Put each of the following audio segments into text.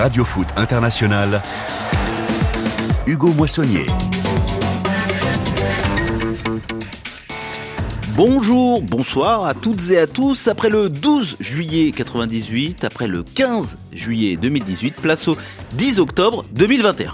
Radio Foot International, Hugo Moissonnier. Bonjour, bonsoir à toutes et à tous. Après le 12 juillet 98, après le 15 juillet 2018, place au 10 octobre 2021.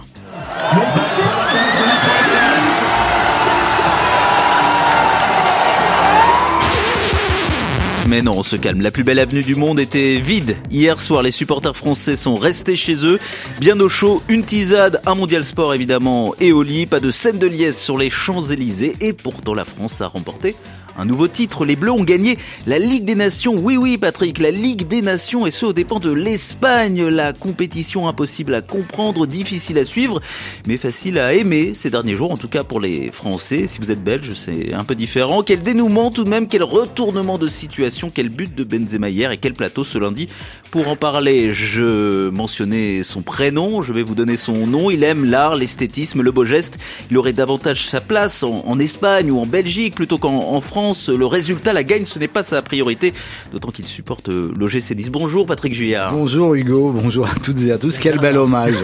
Mais non, on se calme. La plus belle avenue du monde était vide. Hier soir, les supporters français sont restés chez eux, bien au chaud, une tisade, un mondial sport évidemment et au lit, pas de scène de liesse sur les Champs-Élysées et pourtant la France a remporté un nouveau titre. Les Bleus ont gagné la Ligue des Nations. Oui, oui, Patrick, la Ligue des Nations et ce au dépend de l'Espagne. La compétition impossible à comprendre, difficile à suivre, mais facile à aimer ces derniers jours, en tout cas pour les Français. Si vous êtes belge, c'est un peu différent. Quel dénouement tout de même, quel retournement de situation, quel but de Benzema hier et quel plateau ce lundi. Pour en parler, je mentionnais son prénom, je vais vous donner son nom. Il aime l'art, l'esthétisme, le beau geste. Il aurait davantage sa place en Espagne ou en Belgique plutôt qu'en France le résultat, la gagne, ce n'est pas sa priorité, d'autant qu'il supporte euh, l'OGC 10. Bonjour Patrick Juillard. Bonjour Hugo, bonjour à toutes et à tous. Quel bel hommage.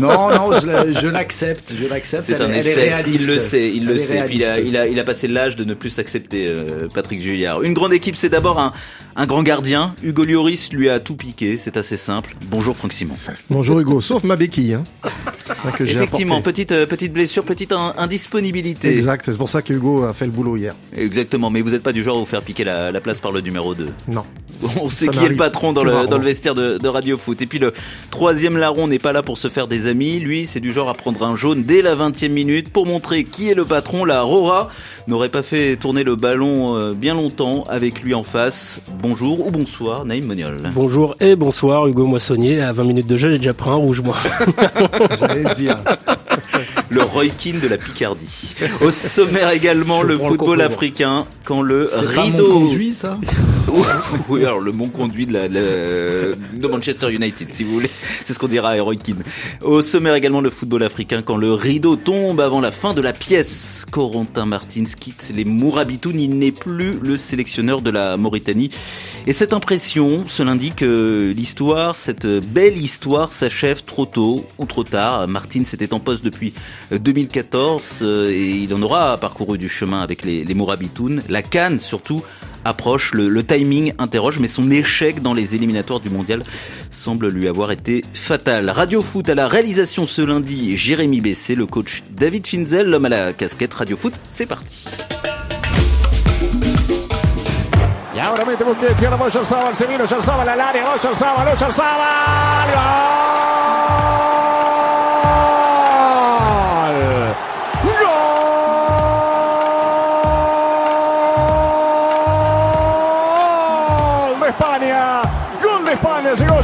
non, non, je, l'accepte, je l'accepte. C'est un esthète, il le sait, il le sait. il a, il, a, il a passé l'âge de ne plus s'accepter, euh, Patrick Juillard. Une grande équipe, c'est d'abord un, un grand gardien. Hugo Lloris lui a tout piqué, c'est assez simple. Bonjour Franck Simon. Bonjour Hugo, sauf ma béquille. Hein, que Effectivement, petite, euh, petite blessure, petite indisponibilité. Exact, c'est pour ça que Hugo a fait le boulot hier. Exactement, mais vous n'êtes pas du genre à vous faire piquer la, place par le numéro 2. Non. On sait qui est le patron dans le, dans le vestiaire de, de, Radio Foot. Et puis le troisième larron n'est pas là pour se faire des amis. Lui, c'est du genre à prendre un jaune dès la 20e minute pour montrer qui est le patron. La Rora n'aurait pas fait tourner le ballon euh, bien longtemps avec lui en face. Bonjour ou bonsoir, Naïm Moniol. Bonjour et bonsoir, Hugo Moissonnier. À 20 minutes de jeu, j'ai déjà pris un rouge, moi. J'allais le dire. Le Roy de la Picardie. Au sommaire également, le football africain, quand le rideau... Pas conduit, ça Oui, alors le mon conduit de, la, de Manchester United, si vous voulez. C'est ce qu'on dira à Roy Au sommaire également, le football africain, quand le rideau tombe avant la fin de la pièce. Corentin Martins quitte les Mourabitoun, il n'est plus le sélectionneur de la Mauritanie. Et cette impression, cela indique que l'histoire, cette belle histoire s'achève trop tôt ou trop tard. Martins était en poste depuis 2014 euh, et il en aura parcouru du chemin avec les, les Mourabitoun. La Cannes surtout approche, le, timing interroge, mais son échec dans les éliminatoires du mondial semble lui avoir été fatal. Radio Foot à la réalisation ce lundi, Jérémy Bessé, le coach David Finzel, l'homme à la casquette Radio Foot, c'est parti. Ahora mete Busquets, tiene Mocho Sábal, se vino Sábal al área, Mocho Sábal, ¡Gol! ¡Gol de España! ¡Gol de España! Llegó.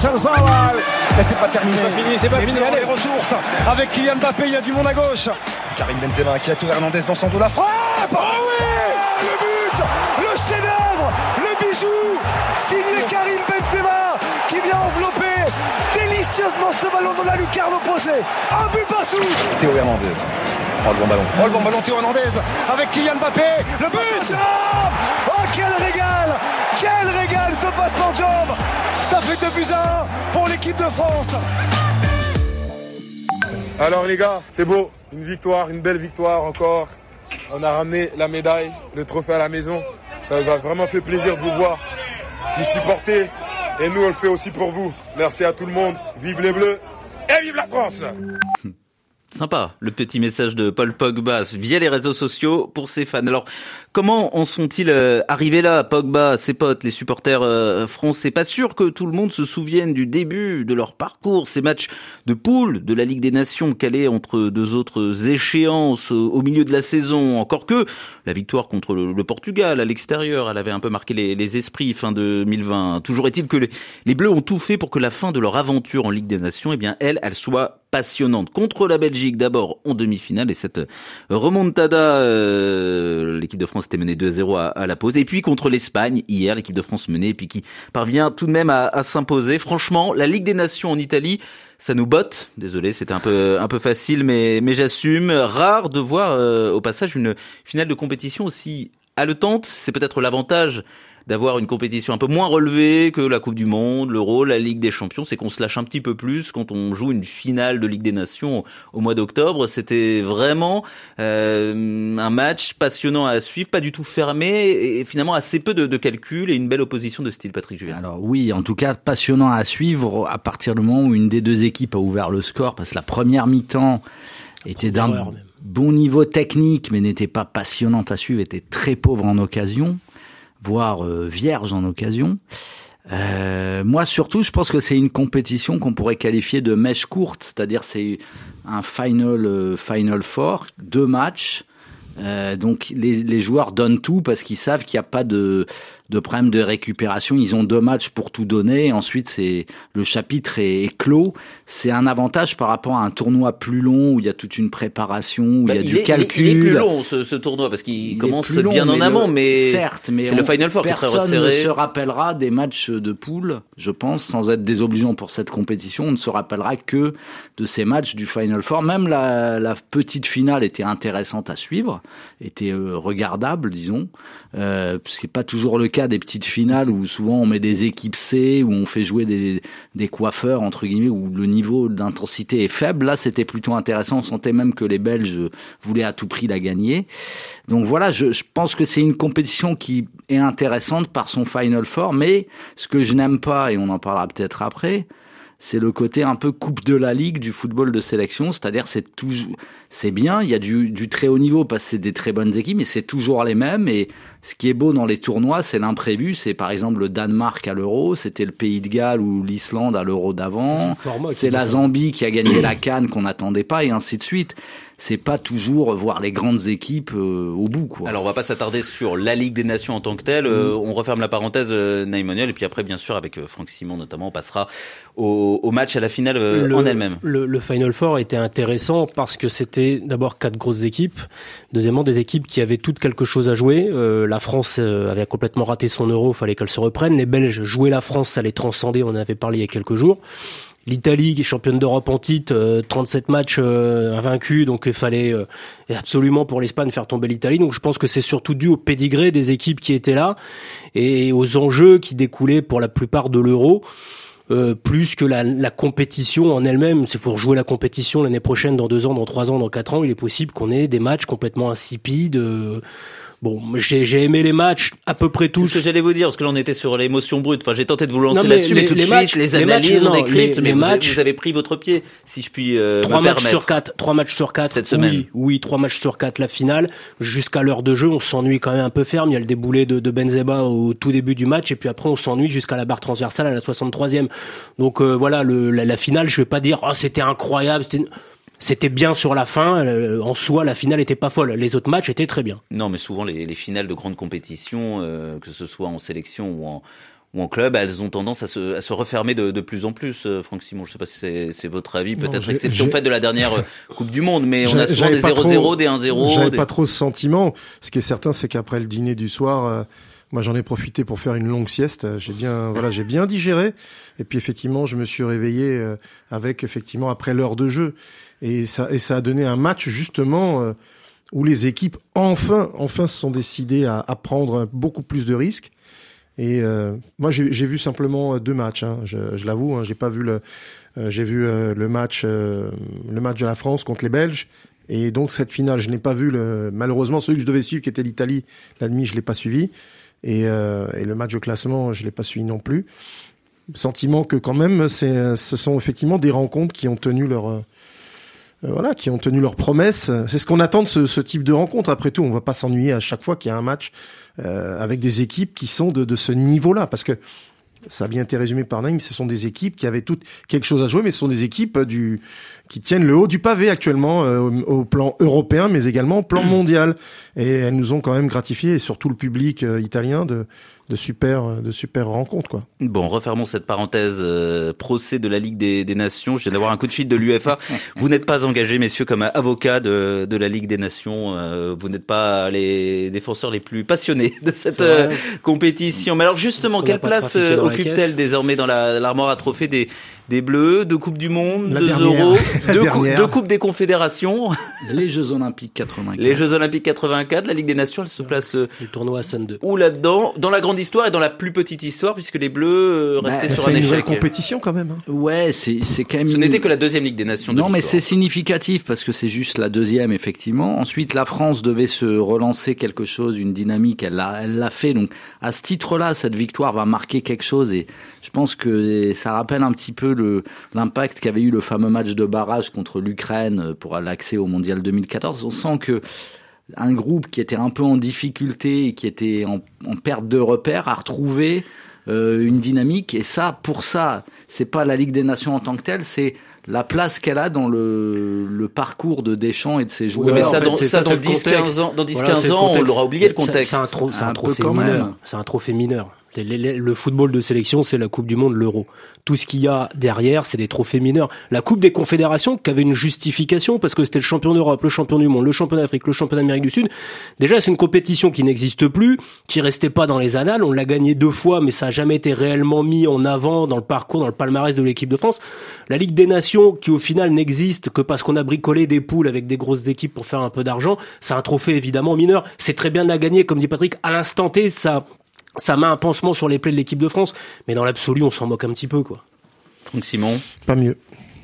Mais c'est pas terminé. C'est pas fini, c'est pas fini. Allez, ressources. Avec Kylian Mbappé, il y a du monde à gauche. Karim Benzema qui a tout Hernandez dans son dos. La frappe Oh oui délicieusement ce ballon dans la lucarne opposée. Un but pas sous Théo Hernandez. Oh le bon ballon. Oh le bon ballon Théo Hernandez avec Kylian Mbappé. Le but Oh quel régal Quel régal ce passement de jambe Ça fait 2 buts à 1 pour l'équipe de France. Alors les gars, c'est beau. Une victoire, une belle victoire encore. On a ramené la médaille, le trophée à la maison. Ça nous a vraiment fait plaisir de vous voir, nous supporter. Et nous, on le fait aussi pour vous. Merci à tout le monde. Vive les Bleus et vive la France Sympa, le petit message de Paul Pogba via les réseaux sociaux pour ses fans. Alors, comment en sont-ils euh, arrivés là, Pogba, ses potes, les supporters euh, français? Pas sûr que tout le monde se souvienne du début de leur parcours, ces matchs de poule de la Ligue des Nations calés entre deux autres échéances au milieu de la saison. Encore que la victoire contre le, Portugal à l'extérieur, elle avait un peu marqué les, esprits fin 2020. Toujours est-il que les, les Bleus ont tout fait pour que la fin de leur aventure en Ligue des Nations, eh bien, elle, elle soit passionnante. Contre la Belgique d'abord en demi-finale et cette remontada euh, l'équipe de France était menée 2-0 à, à, la pause. Et puis contre l'Espagne hier l'équipe de France menée et puis qui parvient tout de même à, à s'imposer. Franchement la Ligue des Nations en Italie ça nous botte. Désolé c'était un peu un peu facile mais mais j'assume. Rare de voir euh, au passage une finale de compétition aussi haletante. C'est peut-être l'avantage d'avoir une compétition un peu moins relevée que la Coupe du Monde, l'Euro, la Ligue des Champions, c'est qu'on se lâche un petit peu plus quand on joue une finale de Ligue des Nations au mois d'octobre. C'était vraiment euh, un match passionnant à suivre, pas du tout fermé et finalement assez peu de, de calculs et une belle opposition de style Patrick Julien. Alors oui, en tout cas passionnant à suivre à partir du moment où une des deux équipes a ouvert le score parce que la première mi-temps était d'un bon niveau technique mais n'était pas passionnante à suivre, était très pauvre en occasion, voire euh, vierge en occasion. Euh, moi surtout, je pense que c'est une compétition qu'on pourrait qualifier de mèche courte, c'est-à-dire c'est un final euh, final four, deux matchs. Euh, donc les, les, joueurs donnent tout parce qu'ils savent qu'il n'y a pas de de problème de récupération. Ils ont deux matchs pour tout donner. Ensuite, c'est le chapitre est, clos. C'est un avantage par rapport à un tournoi plus long où il y a toute une préparation, où il y a bah, du calcul. Il est, plus long ce, ce tournoi parce qu'il commence bien en amont, mais certes, mais c'est le Final Four qui est très resserré. ne se rappellera des matchs de poule, je pense, sans être désobligeant pour cette compétition. On ne se rappellera que de ces matchs du Final Four. Même la, la petite finale était intéressante à suivre, était euh, regardable, disons. Euh, ce qui n'est pas toujours le cas des petites finales où souvent on met des équipes C, où on fait jouer des, coiffeurs, entre guillemets, où le niveau d'intensité est faible. Là, c'était plutôt intéressant. On sentait même que les Belges voulaient à tout prix la gagner. Donc voilà, je, je pense que c'est une compétition qui est intéressante par son Final Four, mais ce que je n'aime pas, et on en parlera peut-être après, c'est le côté un peu coupe de la ligue du football de sélection, c'est-à-dire c'est toujours c'est bien, il y a du, du très haut niveau parce que c'est des très bonnes équipes, mais c'est toujours les mêmes et ce qui est beau dans les tournois, c'est l'imprévu, c'est par exemple le Danemark à l'Euro, c'était le Pays de Galles ou l'Islande à l'Euro d'avant, c'est la Zambie qui a gagné la Cannes qu'on n'attendait pas et ainsi de suite c'est pas toujours voir les grandes équipes euh, au bout. Quoi. Alors on va pas s'attarder sur la Ligue des Nations en tant que telle. Euh, mm. on referme la parenthèse euh, Naïmoniel et puis après bien sûr avec Franck Simon notamment on passera au, au match à la finale en elle-même. Le, le, Final Four était intéressant parce que c'était d'abord quatre grosses équipes, deuxièmement des équipes qui avaient toutes quelque chose à jouer. la France avait complètement raté son euro, fallait qu'elle se reprenne. Les Belges jouaient la France, ça les transcendait, on en avait parlé il y a quelques jours l'Italie qui est championne d'Europe en titre, 37 euh, matchs euh, invaincus, donc il fallait euh, absolument pour l'Espagne faire tomber l'Italie. Donc je pense que c'est surtout dû au pédigré des équipes qui étaient là et aux enjeux qui découlaient pour la plupart de l'Euro. plus que la, la compétition en elle-même. C'est pour jouer la compétition l'année prochaine, dans deux ans, dans trois ans, dans quatre ans, il est possible qu'on ait des matchs complètement insipides. Bon, j'ai aimé les matchs à peu près tous. C'est ce que j'allais vous dire, parce que là on était sur l'émotion brute. Enfin, j'ai tenté de vous lancer là-dessus, mais, tout de suite, les analyses, on écrit, mais vous, matchs, vous, avez pris votre pied, si je puis euh, trois matchs sur quatre, trois matchs sur quatre cette semaine. Oui, oui, trois matchs sur quatre la finale. Jusqu'à l'heure de jeu, on s'ennuie quand même un peu ferme. Il y a le déboulé de, de Benzema au tout début du match, et puis après on s'ennuie jusqu'à la barre transversale à la 63e. Donc euh, voilà, le, la, la, finale, je vais pas dire, oh c'était incroyable, c'était c'était bien sur la fin. Euh, en soi, la finale était pas folle. Les autres matchs étaient très bien. Non, mais souvent les, les finales de grandes compétitions, euh, que ce soit en sélection ou en ou en club, elles ont tendance à se, à se refermer de, de, plus en plus. Euh, Franck Simon, je sais pas si c'est votre avis, peut-être exception faite de la dernière Coupe du Monde, mais on a souvent des 0-0, des 1-0. J'avais des... pas trop ce sentiment. Ce qui est certain, c'est qu'après le dîner du soir, moi, j'en ai profité pour faire une longue sieste. J'ai bien, voilà, j'ai bien digéré. Et puis effectivement, je me suis réveillé avec effectivement après l'heure de jeu. Et ça, et ça a donné un match justement euh, où les équipes enfin, enfin se sont décidées à, prendre beaucoup plus de risques. Et euh, moi, j'ai vu simplement deux matchs. Hein, je, je l'avoue, hein, j'ai pas vu le, euh, j'ai vu le match, le match de la France contre les Belges. Et donc cette finale, je n'ai pas vu le, malheureusement celui que je devais suivre, qui était l'Italie, la demi, je l'ai pas suivi. Et, et le match de classement, je l'ai pas suivi non plus. Sentiment que quand même, ce sont effectivement des rencontres qui ont tenu leur euh, voilà, qui ont tenu leurs promesses. C'est ce qu'on attend de ce, ce, type de rencontre. Après tout, on va pas s'ennuyer à chaque fois qu'il y a un match euh, avec des équipes qui sont de, de ce niveau-là, parce que ça a bien été résumé par Naïm, ce sont des équipes qui avaient toutes quelque chose à jouer, mais ce sont des équipes du qui tiennent le haut du pavé actuellement euh, au, plan européen, mais également au plan mondial. Et elles nous ont quand même gratifié, et surtout le public euh, italien, de, de super de super rencontres quoi. Bon, refermons cette parenthèse euh, procès de la Ligue des, des Nations. Je viens d'avoir un coup de fil de l'UFA. vous n'êtes pas engagés, messieurs, comme avocat de, de la Ligue des Nations. Euh, vous n'êtes pas les défenseurs les plus passionnés de cette euh, compétition. Mais alors justement, quelle place occupe-t-elle désormais dans l'armoire à trophées des des Bleus, deux Coupes du Monde, La deux dernière. Euros, deux, cou- dernière. deux Coupes des Confédérations, Les Jeux Olympiques 84. les Jeux Olympiques 84, la Ligue des Nations, elle se place euh, Le tournoi à Sun 2. où là-dedans? Dans la grande histoire et dans la plus petite histoire, puisque les Bleus euh, Bah, restaient Mais sur C'est un une nouvelle échec. compétition quand même. hein. Ouais, c'est c'est quand même. Ce une- n'était que la deuxième Ligue des Nations. de Non, mais c'est significatif parce que c'est juste la deuxième, effectivement. Ensuite, la France devait se relancer quelque chose, une dynamique. Elle l'a, elle l'a fait. Donc, à ce titre-là, cette victoire va marquer quelque chose et je pense que ça rappelle un petit peu l'impact qu'avait eu le fameux match de barrage contre l'Ukraine pour l'accès au mondial 2014. On sent que un groupe qui était un peu en difficulté et qui était en, en perte de repères a retrouvé euh, une dynamique et ça pour ça c'est pas la Ligue des Nations en tant que telle c'est la place qu'elle a dans le, le parcours de Deschamps et de ses joueurs. Oui, mais en ça, fait, dans, c'est ça, ça, dans c'est le 10, 15 contexte. ans, dans 10, Voilà, 15 c'est le ans, on l'aura oublié le contexte. C'est un, tro- c'est un, Un peu trophée quand même. mineur. C'est un trophée mineur. Le football de sélection, c'est la Coupe du Monde, l'Euro. Tout ce qu'il y a derrière, c'est des trophées mineurs. La Coupe des Confédérations, qui avait une justification, parce que c'était le champion d'Europe, le champion du monde, le champion d'Afrique, le champion d'Amérique du Sud. Déjà, c'est une compétition qui n'existe plus, qui restait pas dans les annales. On l'a gagné deux fois, mais ça a jamais été réellement mis en avant dans le parcours, dans le palmarès de l'équipe de France. La Ligue des Nations, qui au final n'existe que parce qu'on a bricolé des poules avec des grosses équipes pour faire un peu d'argent, c'est un trophée évidemment mineur. C'est très bien à gagner, comme dit Patrick, à l'instant T, ça, ça met un pansement sur les plaies de l'équipe de France. Mais dans l'absolu, on s'en moque un petit peu, quoi. Donc Simon, Pas mieux.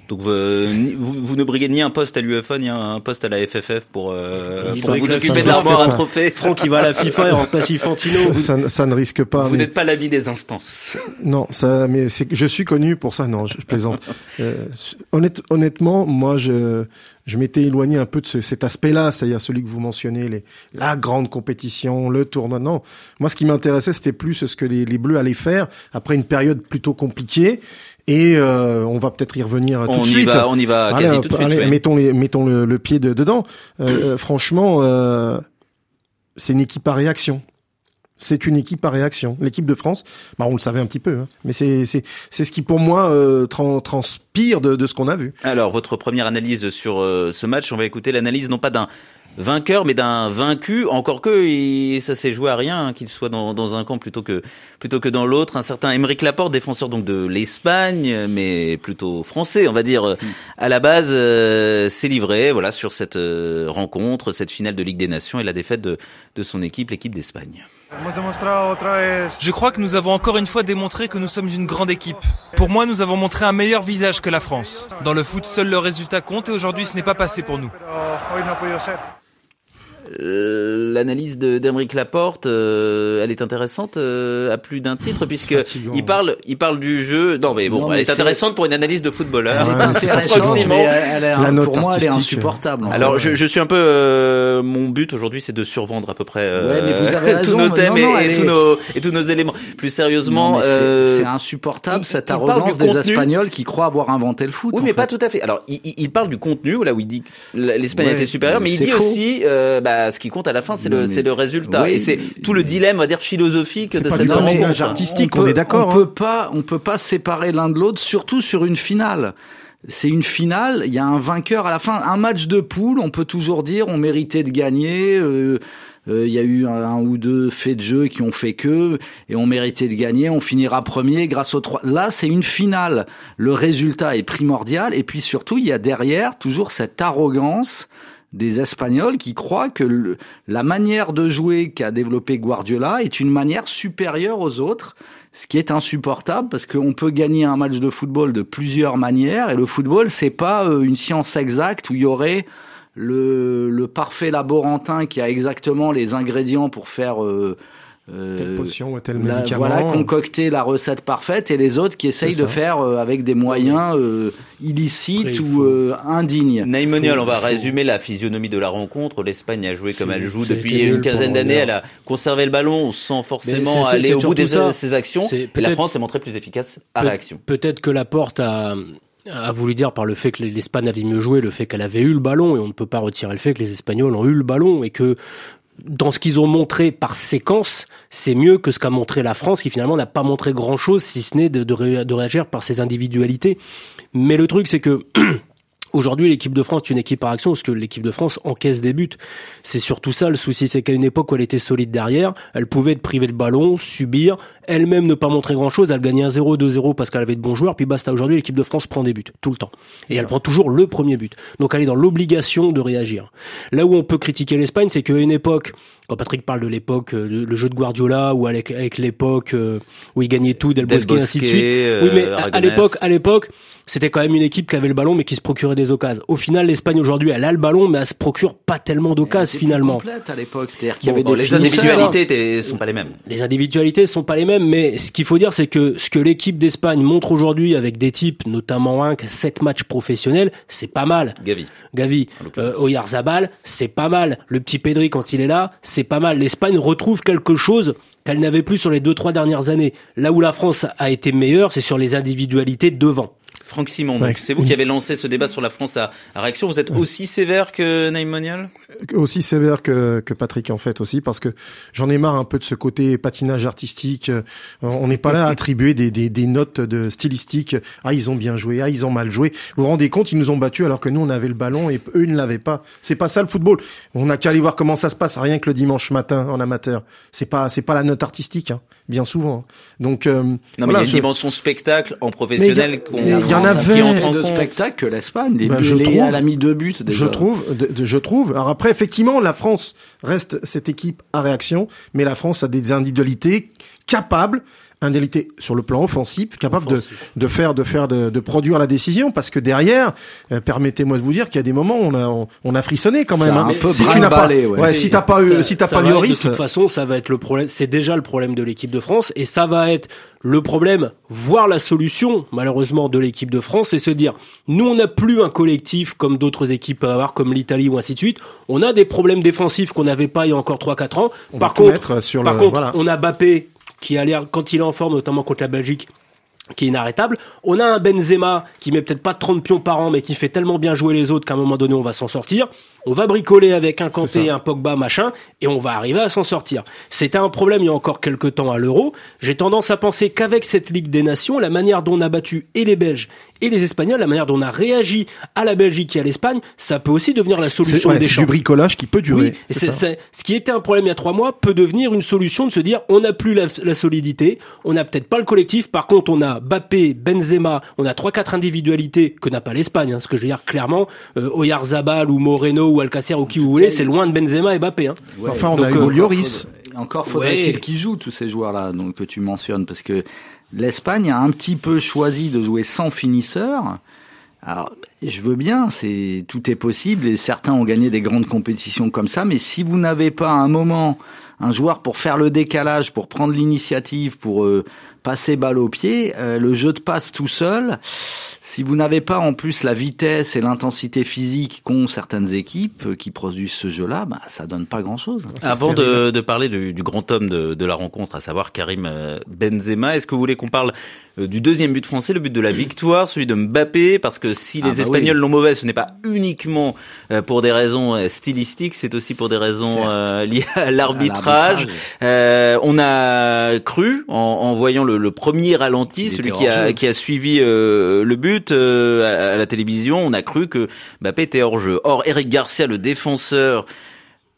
Donc vous, ni- vous, vous ne briguez ni un poste à l'UEFA ni un poste à la FFF pour, euh, pour vous occuper de l'armoire à trophée. Franck, il va à la FIFA et remplace Infantino. Ça, ça- ça ne risque pas. Vous mais- n'êtes pas l'ami des instances. Non, ça, mais je suis connu pour ça. Non, je, je plaisante. Euh, honnête, honnêtement, moi, je, je m'étais éloigné un peu de ce- cet aspect-là, c'est-à-dire celui que vous mentionnez, les, la grande compétition, le tournoi. Non, moi, ce qui m'intéressait, c'était plus ce que les, les Bleus allaient faire après une période plutôt compliquée. Et euh, on va peut-être y revenir tout On de y suite. va, on y va Allez, quasi hop, tout de suite. allez, ouais. mettons les, mettons le, le pied de- dedans. Euh, euh, franchement, euh, c'est une équipe à réaction. C'est une équipe à réaction. L'équipe de France, bah on le savait un petit peu, hein, mais c'est c'est c'est ce qui pour moi euh, tran- transpire de, de ce qu'on a vu. Alors, votre première analyse sur euh, ce match, on va écouter l'analyse non pas d'un vainqueur, mais d'un vaincu. Encore que il- ça s'est joué à rien, hein, qu'il soit dans, dans un camp plutôt que plutôt que dans l'autre. Un certain Émeric Laporte, défenseur donc de l'Espagne, mais plutôt français, on va dire Hmm. à la base, euh, s'est livré, voilà, sur cette euh, rencontre, cette finale de Ligue des Nations et la défaite de de son équipe, l'équipe d'Espagne. Je crois que nous avons encore une fois démontré que nous sommes une grande équipe. Pour moi, nous avons montré un meilleur visage que la France. Dans le foot, seul le résultat compte et aujourd'hui, ce n'est pas passé pour nous. Euh, L'analyse de d'Emeric Laporte, euh, elle est intéressante euh, à plus d'un titre puisque Fatigant. il parle, il parle du jeu. Non mais bon, Non, elle est intéressante pour une analyse de footballeur. Ouais, c'est pour moi, elle est insupportable. Alors je, je suis un peu euh, mon but aujourd'hui c'est de survendre à peu près euh, Ouais, mais vous avez tous nos thèmes Non, non, et, tous nos et tous nos éléments. Plus sérieusement, c'est- euh, c'est insupportable il- cette arrogance des contenu. Espagnols qui croient avoir inventé le foot. Oui, mais fait. pas tout à fait. Alors, il, il- parle du contenu, là où il dit que l'Espagne Ouais, était supérieure, mais il dit aussi, euh, ce qui compte à la fin, c'est le, c'est le résultat. Oui, et c'est tout le dilemme, on va dire, philosophique de cette rencontre. artistique, on peut- est d'accord, On hein. peut pas, on peut pas séparer l'un de l'autre, surtout sur une finale. C'est une finale, il y a un vainqueur à la fin. Un match de poule, on peut toujours dire on méritait de gagner. euh, euh, Il y a eu un, un ou deux faits de jeu qui ont fait que et on méritait de gagner. On finira premier grâce aux trois. Là, c'est une finale. Le résultat est primordial et puis surtout, il y a derrière toujours cette arrogance des Espagnols qui croient que le- la manière de jouer qu'a développé Guardiola est une manière supérieure aux autres, ce qui est insupportable parce qu'on peut gagner un match de football de plusieurs manières et le football c'est pas euh, une science exacte où il y aurait le, le parfait laborantin qui a exactement les ingrédients pour faire euh, euh, Telle potion ou tel la- médicament. voilà, concocter la recette parfaite et les autres qui essayent de faire euh, avec des moyens euh, illicites Après, ou euh, indignes. Naïmonial, on va faut- résumer la physionomie de la rencontre. L'Espagne a joué comme elle joue depuis une quinzaine d'années. le Elle a conservé le ballon sans forcément aller au bout de ses actions. Et la France s'est montrée plus efficace à Peut- réaction. Peut-être que la porte a, a voulu dire par le fait que l'Espagne avait mieux joué, le fait qu'elle avait eu le ballon, et on ne peut pas retirer le fait que les Espagnols ont eu le ballon, et que dans ce qu'ils ont montré par séquence, c'est mieux que ce qu'a montré la France, qui finalement n'a pas montré grand-chose, si ce n'est de, de ré- de réagir par ses individualités. Mais le truc, c'est que Aujourd'hui, l'équipe de France est une équipe par action parce que l'équipe de France encaisse des buts. C'est surtout ça le souci, c'est qu'à une époque où elle était solide derrière, elle pouvait être privée de ballon, subir, elle-même ne pas montrer grand-chose, elle gagnait 1-0, 2-0 parce qu'elle avait de bons joueurs, puis basta. Aujourd'hui, l'équipe de France prend des buts tout le temps et elle prend toujours le premier but. Donc elle est dans l'obligation de réagir. Là où on peut critiquer l'Espagne, c'est qu'à une époque, quand Patrick parle de l'époque, euh, le jeu de Guardiola ou avec, avec l'époque euh, où il gagnait tout, Del Bosque, et ainsi de suite. Oui, mais euh, à- à l'époque, à l'époque, c'était quand même une équipe qui avait le ballon mais qui se procurait des occasions. Au final, l'Espagne aujourd'hui, elle a le ballon mais elle se procure pas tellement d'occasions finalement. complète à l'époque, c'est-à-dire qu'il y Bon, avait Bon, des les individualités sont pas les mêmes. Les individualités sont pas les mêmes, mais ce qu'il faut dire, c'est que ce que l'équipe d'Espagne montre aujourd'hui avec des types, notamment un qui a sept matchs professionnels, c'est pas mal. Gavi. Gavi, euh, Oyarzabal, c'est pas mal. Le petit Pedri, quand il est là, c'est pas mal. L'Espagne retrouve quelque chose qu'elle n'avait plus sur les deux, trois dernières années. Là où la France a été meilleure, c'est sur les individualités devant. Franck Simon, donc Ouais. c'est vous qui avez lancé ce débat sur la France à, à réaction. Vous êtes aussi sévère que Naïm Monial aussi sévère que, que Patrick en fait aussi parce que j'en ai marre un peu de ce côté patinage artistique. Euh, On n'est pas là à attribuer des, des, des notes de stylistique. Ah ils ont bien joué, ah ils ont mal joué. Vous vous rendez compte, ils nous ont battus alors que nous on avait le ballon et eux ils ne l'avaient pas. C'est pas ça le football. On n'a qu'à aller voir comment ça se passe rien que le dimanche matin en amateur. C'est pas c'est pas la note artistique hein, bien souvent. Donc euh, Non, mais voilà, il y a une je- dimension spectacle en professionnel qu'on en qui avait- entre en de spectacle que l'Espagne. Les Ben, buts, je les- trouve- elle a mis deux buts déjà. Je trouve, je trouve. Alors après, effectivement, la France reste cette équipe à réaction, mais la France a des individualités capables, individualités sur le plan offensif, capables de, Offensif. de faire, de faire, de, de produire la décision, parce que derrière, euh, permettez-moi de vous dire qu'il y a des moments où on a, on, on a frissonné quand même. hein. un peu si tu n'as pas, ouais. ouais, si t'as pas, eu- si t'as pas Lloris, De toute façon, ça va être le problème. C'est déjà le problème de l'équipe de France et ça va être le problème, voire la solution, malheureusement, de l'équipe de France, c'est se dire, nous, on n'a plus un collectif comme d'autres équipes peuvent avoir, comme l'Italie ou ainsi de suite. On a des problèmes défensifs qu'on n'avait pas il y a encore 3-4 ans. On par contre, sur par le- contre, voilà. on a Bappé qui a l'air, quand il est en forme, notamment contre la Belgique, qui est inarrêtable. On a un Benzema qui met peut-être pas 30 pions par an, mais qui fait tellement bien jouer les autres qu'à un moment donné, on va s'en sortir. On va bricoler avec un Kanté, un Pogba, machin, et on va arriver à s'en sortir. C'était un problème il y a encore quelques temps à l'Euro. J'ai tendance à penser qu'avec cette Ligue des Nations, la manière dont on a battu et les Belges et les Espagnols, la manière dont on a réagi à la Belgique et à l'Espagne, ça peut aussi devenir la solution ouais, des c'est du bricolage qui peut durer. oui, et ce qui était un problème il y a trois mois peut devenir une solution de se dire on n'a plus la, la solidité, on n'a peut-être pas le collectif, par contre on a Bappé, Benzema, on a trois quatre individualités que n'a pas l'Espagne, hein, ce que je veux dire clairement, euh, Oyarzabal ou Moreno ou Alcacer ou qui vous voulez, c'est loin de Benzema et Bappé. Hein. Ouais. Enfin, on Donc, a euh, eu Encore Lloris. Encore faudrait-il Ouais. qu'ils jouent tous ces joueurs-là donc que tu mentionnes parce que l'Espagne a un petit peu choisi de jouer sans finisseur. Alors, je veux bien, c'est tout est possible et certains ont gagné des grandes compétitions comme ça, mais si vous n'avez pas à un moment un joueur pour faire le décalage, pour prendre l'initiative, pour euh, passer balle au pied, euh, le jeu de passe tout seul, si vous n'avez pas en plus la vitesse et l'intensité physique qu'ont certaines équipes qui produisent ce jeu-là, bah, ça donne pas grand-chose. Avant de, de parler du, du grand homme de, de la rencontre, à savoir Karim euh, Benzema, est-ce que vous voulez qu'on parle euh, du deuxième but français, le but de la victoire, celui de Mbappé? Parce que si Ah les bah Espagnols oui. l'ont mauvais, ce n'est pas uniquement euh, pour des raisons stylistiques, c'est aussi pour des raisons euh, liées à l'arbitrage. Euh, on a cru, en, en voyant le, le premier ralenti, Il celui qui a, qui a suivi euh, le but euh, à, la télévision, on a cru que Mbappé était hors jeu. Or, Eric Garcia, le défenseur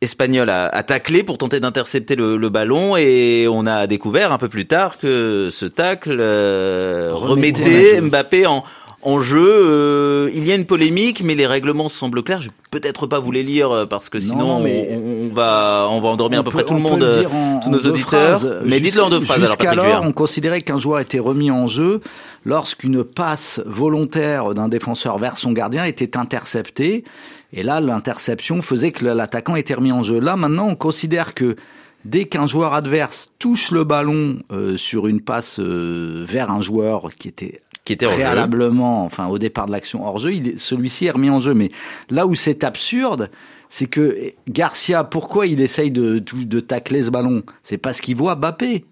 espagnol a, a taclé pour tenter d'intercepter le, le ballon et on a découvert un peu plus tard que ce tacle euh, Remettait. Mbappé en en jeu, Euh, il y a une polémique, mais les règlements semblent clairs. Je vais peut-être pas vous les lire euh, parce que Non, sinon non, on, on va on va endormir à peu près tout le monde, le euh, en- tous en nos auditeurs. phrases. Mais dites-le en deux phrases. Jusqu'alors, on considérait qu'un joueur était remis en jeu lorsqu'une passe volontaire d'un défenseur vers son gardien était interceptée. Et là, l'interception faisait que l'attaquant était remis en jeu. Là, maintenant, on considère que dès qu'un joueur adverse touche le ballon euh, sur une passe euh, vers un joueur qui était qui était préalablement, enfin au départ de l'action hors jeu, celui-ci est remis en jeu. Mais là où c'est absurde, c'est que Garcia, pourquoi il essaye de, de tacler ce ballon? C'est parce qu'il voit Bappé.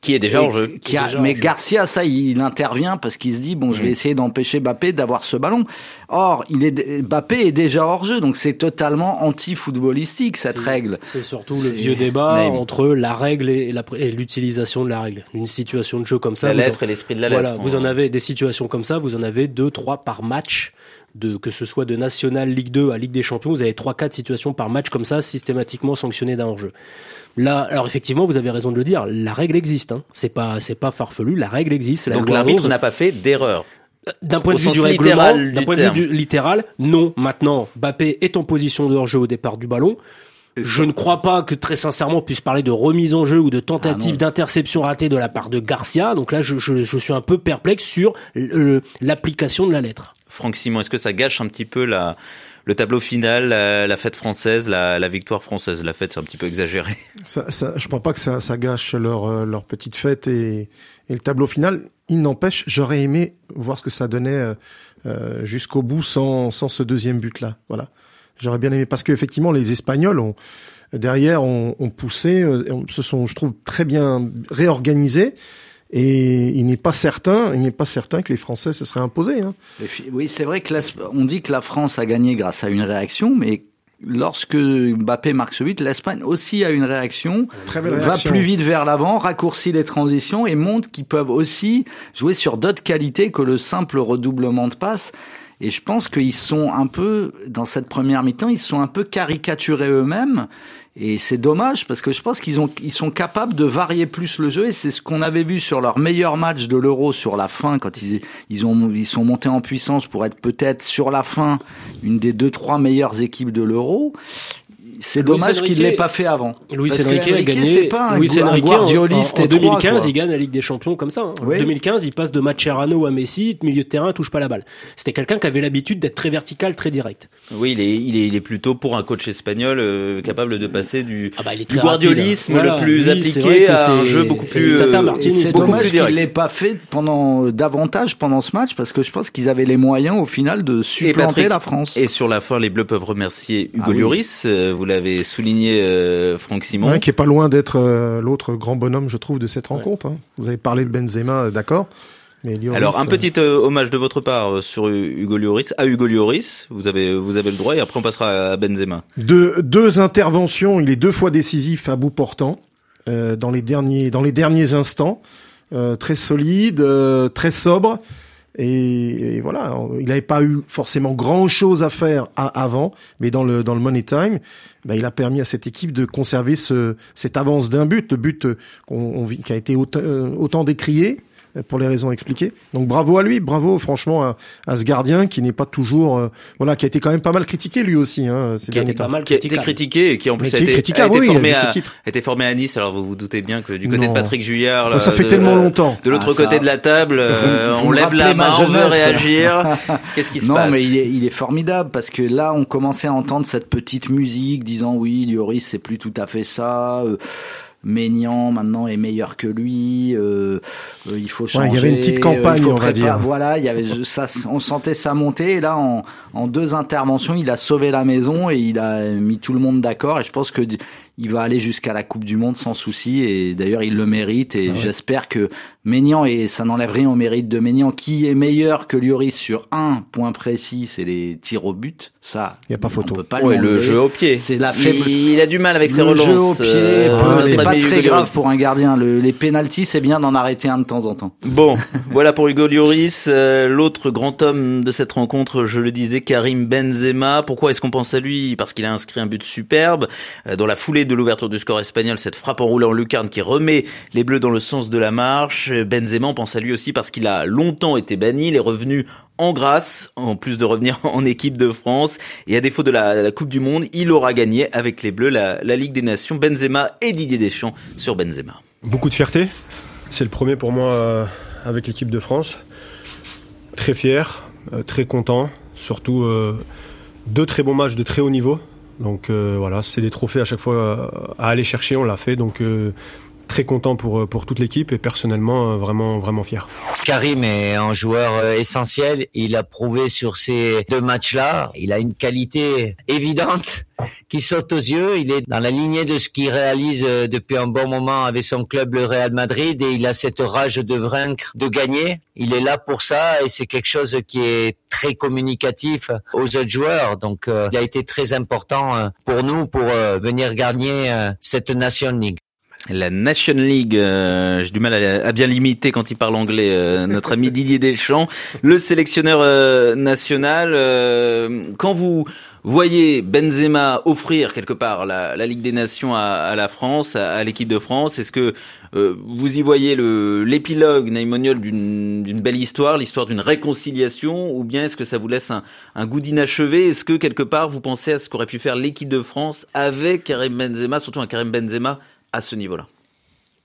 Qui est déjà Et hors jeu. qui a- mais jeu. Garcia, ça, il intervient parce qu'il se dit bon, je vais essayer d'empêcher Bappé d'avoir ce ballon. Or, il est Bappé est déjà hors jeu, donc c'est totalement anti-footballistique cette règle. C'est surtout le vieux débat entre la règle et l'utilisation de la règle. Une situation de jeu comme ça. La en- lettre et l'esprit de la lettre. Voilà, vous en avez des situations comme ça, vous en avez deux, trois par match. De que ce soit de National, Ligue 2 à Ligue des Champions, vous avez trois quatre situations par match comme ça systématiquement sanctionnées d'un hors-jeu. Là, alors effectivement, vous avez raison de le dire, la règle existe. Hein. C'est pas c'est pas farfelu, la règle existe. La Donc l'arbitre 11. n'a pas fait d'erreur. D'un point de vue du règlement, d'un du point de vue du- littéral, non. Maintenant, Mbappé est en position de hors-jeu au départ du ballon. Je ne crois pas que très sincèrement on puisse parler de remise en jeu ou de tentative Ah d'interception ratée de la part de Garcia. Donc là, je, je, je suis un peu perplexe sur l'application de la lettre. Franck Simon, est-ce que ça gâche un petit peu la, le tableau final, la, fête française, la, la victoire française? La fête, c'est un petit peu exagéré. Ça, ça, je crois pas que ça, ça gâche leur, euh, leur petite fête et, et le tableau final. Il n'empêche, j'aurais aimé voir ce que ça donnait euh, euh, jusqu'au bout sans, sans ce deuxième but-là. Voilà. J'aurais bien aimé parce qu'effectivement, les Espagnols ont derrière ont, poussé, se sont, je trouve, très bien réorganisés. Et il n'est pas certain, il n'est pas certain que les Français se seraient imposés. Hein. Oui, c'est vrai que l'Esp- on dit que la France a gagné grâce à une réaction, mais lorsque Mbappé marque ce but, l'Espagne aussi a une réaction, Très belle va réaction. plus vite vers l'avant, raccourcit les transitions et montre qu'ils peuvent aussi jouer sur d'autres qualités que le simple redoublement de passe. Et je pense qu'ils sont un peu, dans cette première mi-temps, ils sont un peu caricaturés eux-mêmes. Et c'est dommage parce que je pense qu'ils ont, ils sont capables de varier plus le jeu et c'est ce qu'on avait vu sur leur meilleur match de l'Euro sur la fin quand ils, ils ont, ils sont montés en puissance pour être peut-être sur la fin une des deux, trois meilleures équipes de l'Euro. C'est dommage qu'il Enrique- l'ait pas fait avant. Luis Enrique a Enrique, gagné. pas un, Luis gu- un Enrique en, guardioliste en- en étroit, 2015, quoi. il gagne la Ligue des Champions comme ça. hein. En Oui. 2015, il passe de Mascherano à Messi, milieu de terrain, touche pas la balle. C'était quelqu'un qui avait l'habitude d'être très vertical, très direct. Oui, il est, il est, il est plutôt pour un coach espagnol euh, capable de passer du, Ah bah, du guardiolisme. Voilà. le plus appliqué à un jeu beaucoup plus, Tata euh, c'est beaucoup dommage plus qu'il l'ait pas fait pendant davantage pendant ce match parce que je pense qu'ils avaient les moyens au final de supplanter Patrick, la France. Et sur la fin, les Bleus peuvent remercier Hugo Ah. Lloris. Euh, Vous l'avez souligné, euh, Franck Simon. Ouais, qui est pas loin d'être euh, l'autre grand bonhomme, je trouve, de cette rencontre. hein. Vous avez parlé de Benzema, d'accord. Mais Lloris, Alors un petit euh, hommage de votre part euh, sur Hugo Lloris, à Hugo Lloris. Vous avez, vous avez le droit et après on passera à Benzema. Deux, deux interventions, il est deux fois décisif à bout portant euh, dans les derniers dans les derniers instants, très solide, très sobre et, voilà, il n'avait pas eu forcément grand chose à faire avant, mais dans le dans le money time, ben, il a permis à cette équipe de conserver ce cette avance d'un but, le but euh, qui a été autant, euh, autant décrié pour les raisons expliquées. Donc bravo à lui, bravo franchement à, à ce gardien qui n'est pas toujours euh, voilà qui a été quand même pas mal critiqué lui aussi hein, ces Qui a été pas temps. mal Qui a été critiqué et qui en plus a été, a été oui, formé à a été formé à Nice. Alors vous vous doutez bien que du côté Non. de Patrick Juillard, là, ça fait de- tellement longtemps. De l'autre Ah, côté de la table, euh, vous on lève la ma main, on veut réagir. Qu'est-ce qui se non, passe mais il est, il est formidable parce que là, on commençait à entendre cette petite musique disant oui, Lloris, c'est plus tout à fait ça. euh, Maignan maintenant est meilleur que lui. euh, euh, il faut changer. il y avait une petite euh, campagne, faut on va dire. Voilà, il y avait ça, on sentait ça monter. Et là, en, en deux interventions, il a sauvé la maison et il a mis tout le monde d'accord. Et je pense que il va aller jusqu'à la Coupe du Monde sans souci. Et d'ailleurs, il le mérite. Ah Et j'espère que Maignan et ça n'enlève rien au mérite de Maignan, qui est meilleur que Lloris sur un point précis, c'est les tirs au but. Ça, Y a pas photo. On peut pas Ouais, le jeu au pied. C'est la Il- faible. Il, a du mal avec ses le relances. jeu au pied, euh, c'est pas très grave Lloris. pour un gardien. Le- les pénalties, c'est bien d'en arrêter un de temps en temps. Bon, voilà pour Hugo Lloris. Euh, L'autre grand homme de cette rencontre, je le disais, Karim Benzema. Pourquoi est-ce qu'on pense à lui? Parce qu'il a inscrit un but superbe. Euh, Dans la foulée de l'ouverture du score espagnol, cette frappe enroulée en lucarne qui remet les Bleus dans le sens de la marche. Benzema, on pense à lui aussi parce qu'il a longtemps été banni. Il est revenu en grâce, en plus de revenir en équipe de France. Et à défaut de la, Coupe du Monde, il aura gagné avec les Bleus la, la Ligue des Nations. Benzema et Didier Deschamps sur Benzema. Beaucoup de fierté. C'est le premier pour moi euh, avec l'équipe de France. Très fier, euh, très content. Surtout euh, deux très bons matchs de très haut niveau. Donc euh, voilà, c'est des trophées à chaque fois euh, à aller chercher. On l'a fait. Donc euh, très content pour, pour toute l'équipe et personnellement euh, vraiment, vraiment fier. Karim est un joueur euh, essentiel. Il a prouvé sur ces deux matchs-là. Il a une qualité évidente qui saute aux yeux. Il est dans la lignée de ce qu'il réalise euh, depuis un bon moment avec son club, le Real Madrid, et il a cette rage de vaincre, de gagner. Il est là pour ça et c'est quelque chose qui est très communicatif aux autres joueurs. Donc, euh, il a été très important euh, pour nous pour euh, venir gagner euh, cette Nation League. La Nation League, euh, j'ai du mal à, bien limiter quand il parle anglais. Euh, notre ami Didier Deschamps, le sélectionneur euh, national. quand vous voyez Benzema offrir quelque part la, la Ligue des Nations à, à la France, à, l'équipe de France, est-ce que vous y voyez le l'épilogue naïmonial d'une belle histoire, l'histoire d'une réconciliation, ou bien est-ce que ça vous laisse un, un goût d'inachevé? Est-ce que quelque part vous pensez à ce qu'aurait pu faire l'équipe de France avec Karim Benzema, surtout un Karim Benzema à ce niveau-là.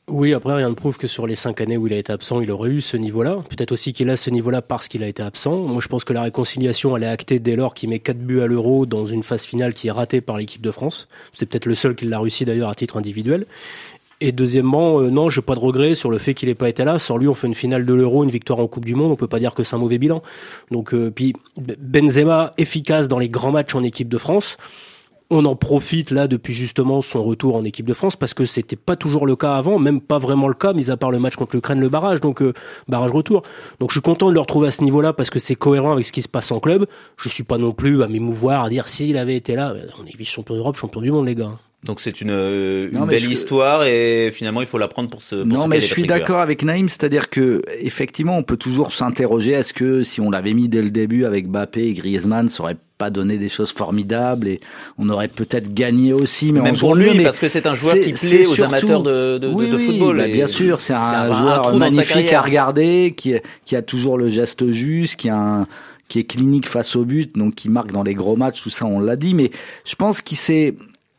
Oui, après, rien ne prouve que sur les cinq années où il a été absent, il aurait eu ce niveau-là. Peut-être aussi qu'il a ce niveau-là parce qu'il a été absent. Moi, je pense que la réconciliation, elle est actée dès lors qu'il met quatre buts à l'euro dans une phase finale qui est ratée par l'équipe de France. C'est peut-être le seul qui l'a réussi d'ailleurs à titre individuel. Et deuxièmement, euh, non, j'ai pas de regret sur le fait qu'il n'ait pas été là. Sans lui, on fait une finale de l'Euro, une victoire en Coupe du Monde. On peut pas dire que c'est un mauvais bilan. Donc, euh, puis Benzema efficace dans les grands matchs en équipe de France on en profite là depuis justement son retour en équipe de France parce que c'était pas toujours le cas avant, même pas vraiment le cas, mis à part le match contre l'Ukraine, le barrage, donc euh, barrage retour. Donc je suis content de le retrouver à ce niveau-là parce que c'est cohérent avec ce qui se passe en club. Je suis pas non plus à m'émouvoir à dire s'il avait été là, on est vice-champion d'Europe, champion du monde les gars. Donc c'est une, euh, une belle histoire et finalement il faut la prendre pour ce. Pour non mais je suis d'accord avec Naïm, c'est-à-dire que effectivement on peut toujours s'interroger est-ce que si on l'avait mis dès le début avec Bappé et Griezmann, ça aurait pas donné des choses formidables et on aurait peut-être gagné aussi mais même pour lui parce que c'est un joueur qui plaît aux amateurs de, de, oui, de football bah, bien sûr c'est un, joueur magnifique à regarder qui qui a toujours le geste juste qui a un qui est clinique face au but, donc qui marque dans les gros matchs, tout ça on l'a dit, mais je pense qu'il s'est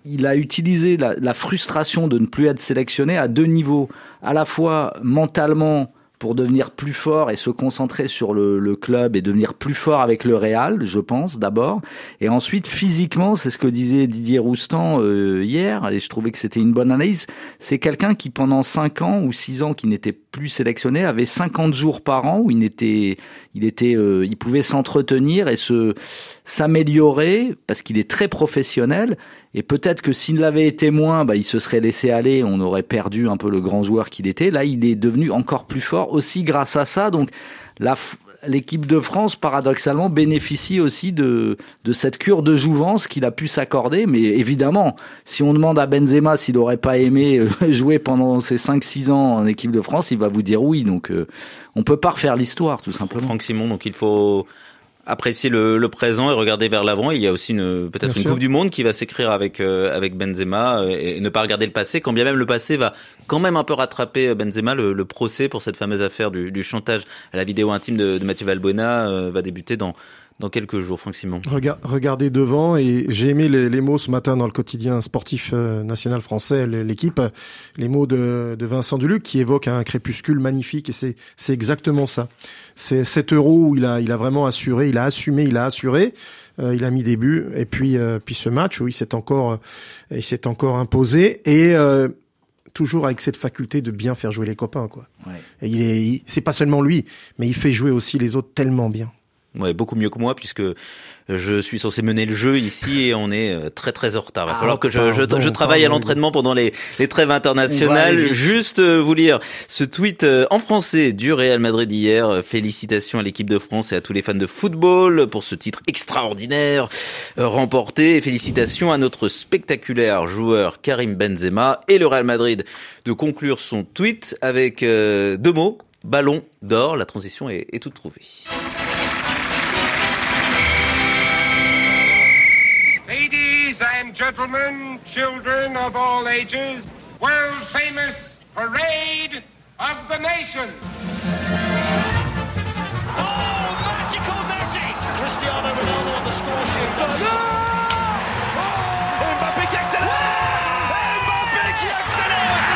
il a utilisé la, la, frustration de ne plus être sélectionné à deux niveaux, à la fois mentalement pour devenir plus fort et se concentrer sur le, le, club et devenir plus fort avec le Real, je pense d'abord, et ensuite physiquement, c'est ce que disait Didier Roustan euh, hier, et je trouvais que c'était une bonne analyse. C'est quelqu'un qui pendant 5 ans ou 6 ans qui n'était plus sélectionné avait 50 jours par an où il était, il était, euh, il pouvait s'entretenir et se s'améliorer parce qu'il est très professionnel et peut-être que s'il l'avait été moins, bah, il se serait laissé aller, on aurait perdu un peu le grand joueur qu'il était. Là, il est devenu encore plus fort aussi grâce à ça. Donc, l'équipe de France, paradoxalement, bénéficie aussi de, de cette cure de jouvence qu'il a pu s'accorder. Mais évidemment, si on demande à Benzema s'il n'aurait pas aimé euh, jouer pendant ses 5-6 ans en équipe de France, il va vous dire oui. Donc, euh, on peut pas refaire l'histoire, tout simplement. Franck Simon, donc il faut apprécier le, le, présent et regarder vers l'avant. Il y a aussi une peut-être une Coupe du Monde qui va s'écrire avec euh, avec Benzema euh, et, ne pas regarder le passé, quand bien même le passé va quand même un peu rattraper euh, Benzema. Le, le procès pour cette fameuse affaire du, du, chantage à la vidéo intime de, de Mathieu Valbuena va débuter dans dans quelques jours, Franck Simon. regardez devant et j'ai aimé les, les, mots ce matin dans le quotidien sportif euh, national français, l'équipe, les mots de, de, Vincent Duluc qui évoque un crépuscule magnifique et c'est c'est exactement ça. C'est 7 euros où il a il a vraiment assuré, il a assumé, il a assuré. Euh, il a mis des buts et puis euh, puis ce match où il s'est encore il s'est encore imposé et toujours avec cette faculté de bien faire jouer les copains quoi. Ouais. Et il est c'est pas seulement lui, mais il fait jouer aussi les autres tellement bien. Ouais, beaucoup mieux que moi puisque je suis censé mener le jeu ici et on est euh, très très en retard. Il va ah, falloir que je, je, je travaille à l'entraînement pendant les, les trêves internationales. Juste euh, vous lire ce tweet euh, en français du Real Madrid hier. Félicitations à l'équipe de France et à tous les fans de football pour ce titre extraordinaire remporté. félicitations à notre spectaculaire joueur Karim Benzema et le Real Madrid de conclure son tweet avec deux mots. Ballon d'or, la transition est, est toute trouvée. Gentlemen, children of all ages, world famous Parade of the Nation. Oh, magical magic! Cristiano Ronaldo on the score sheet. Oh! Mbappé qui accélère! Mbappé qui accélère!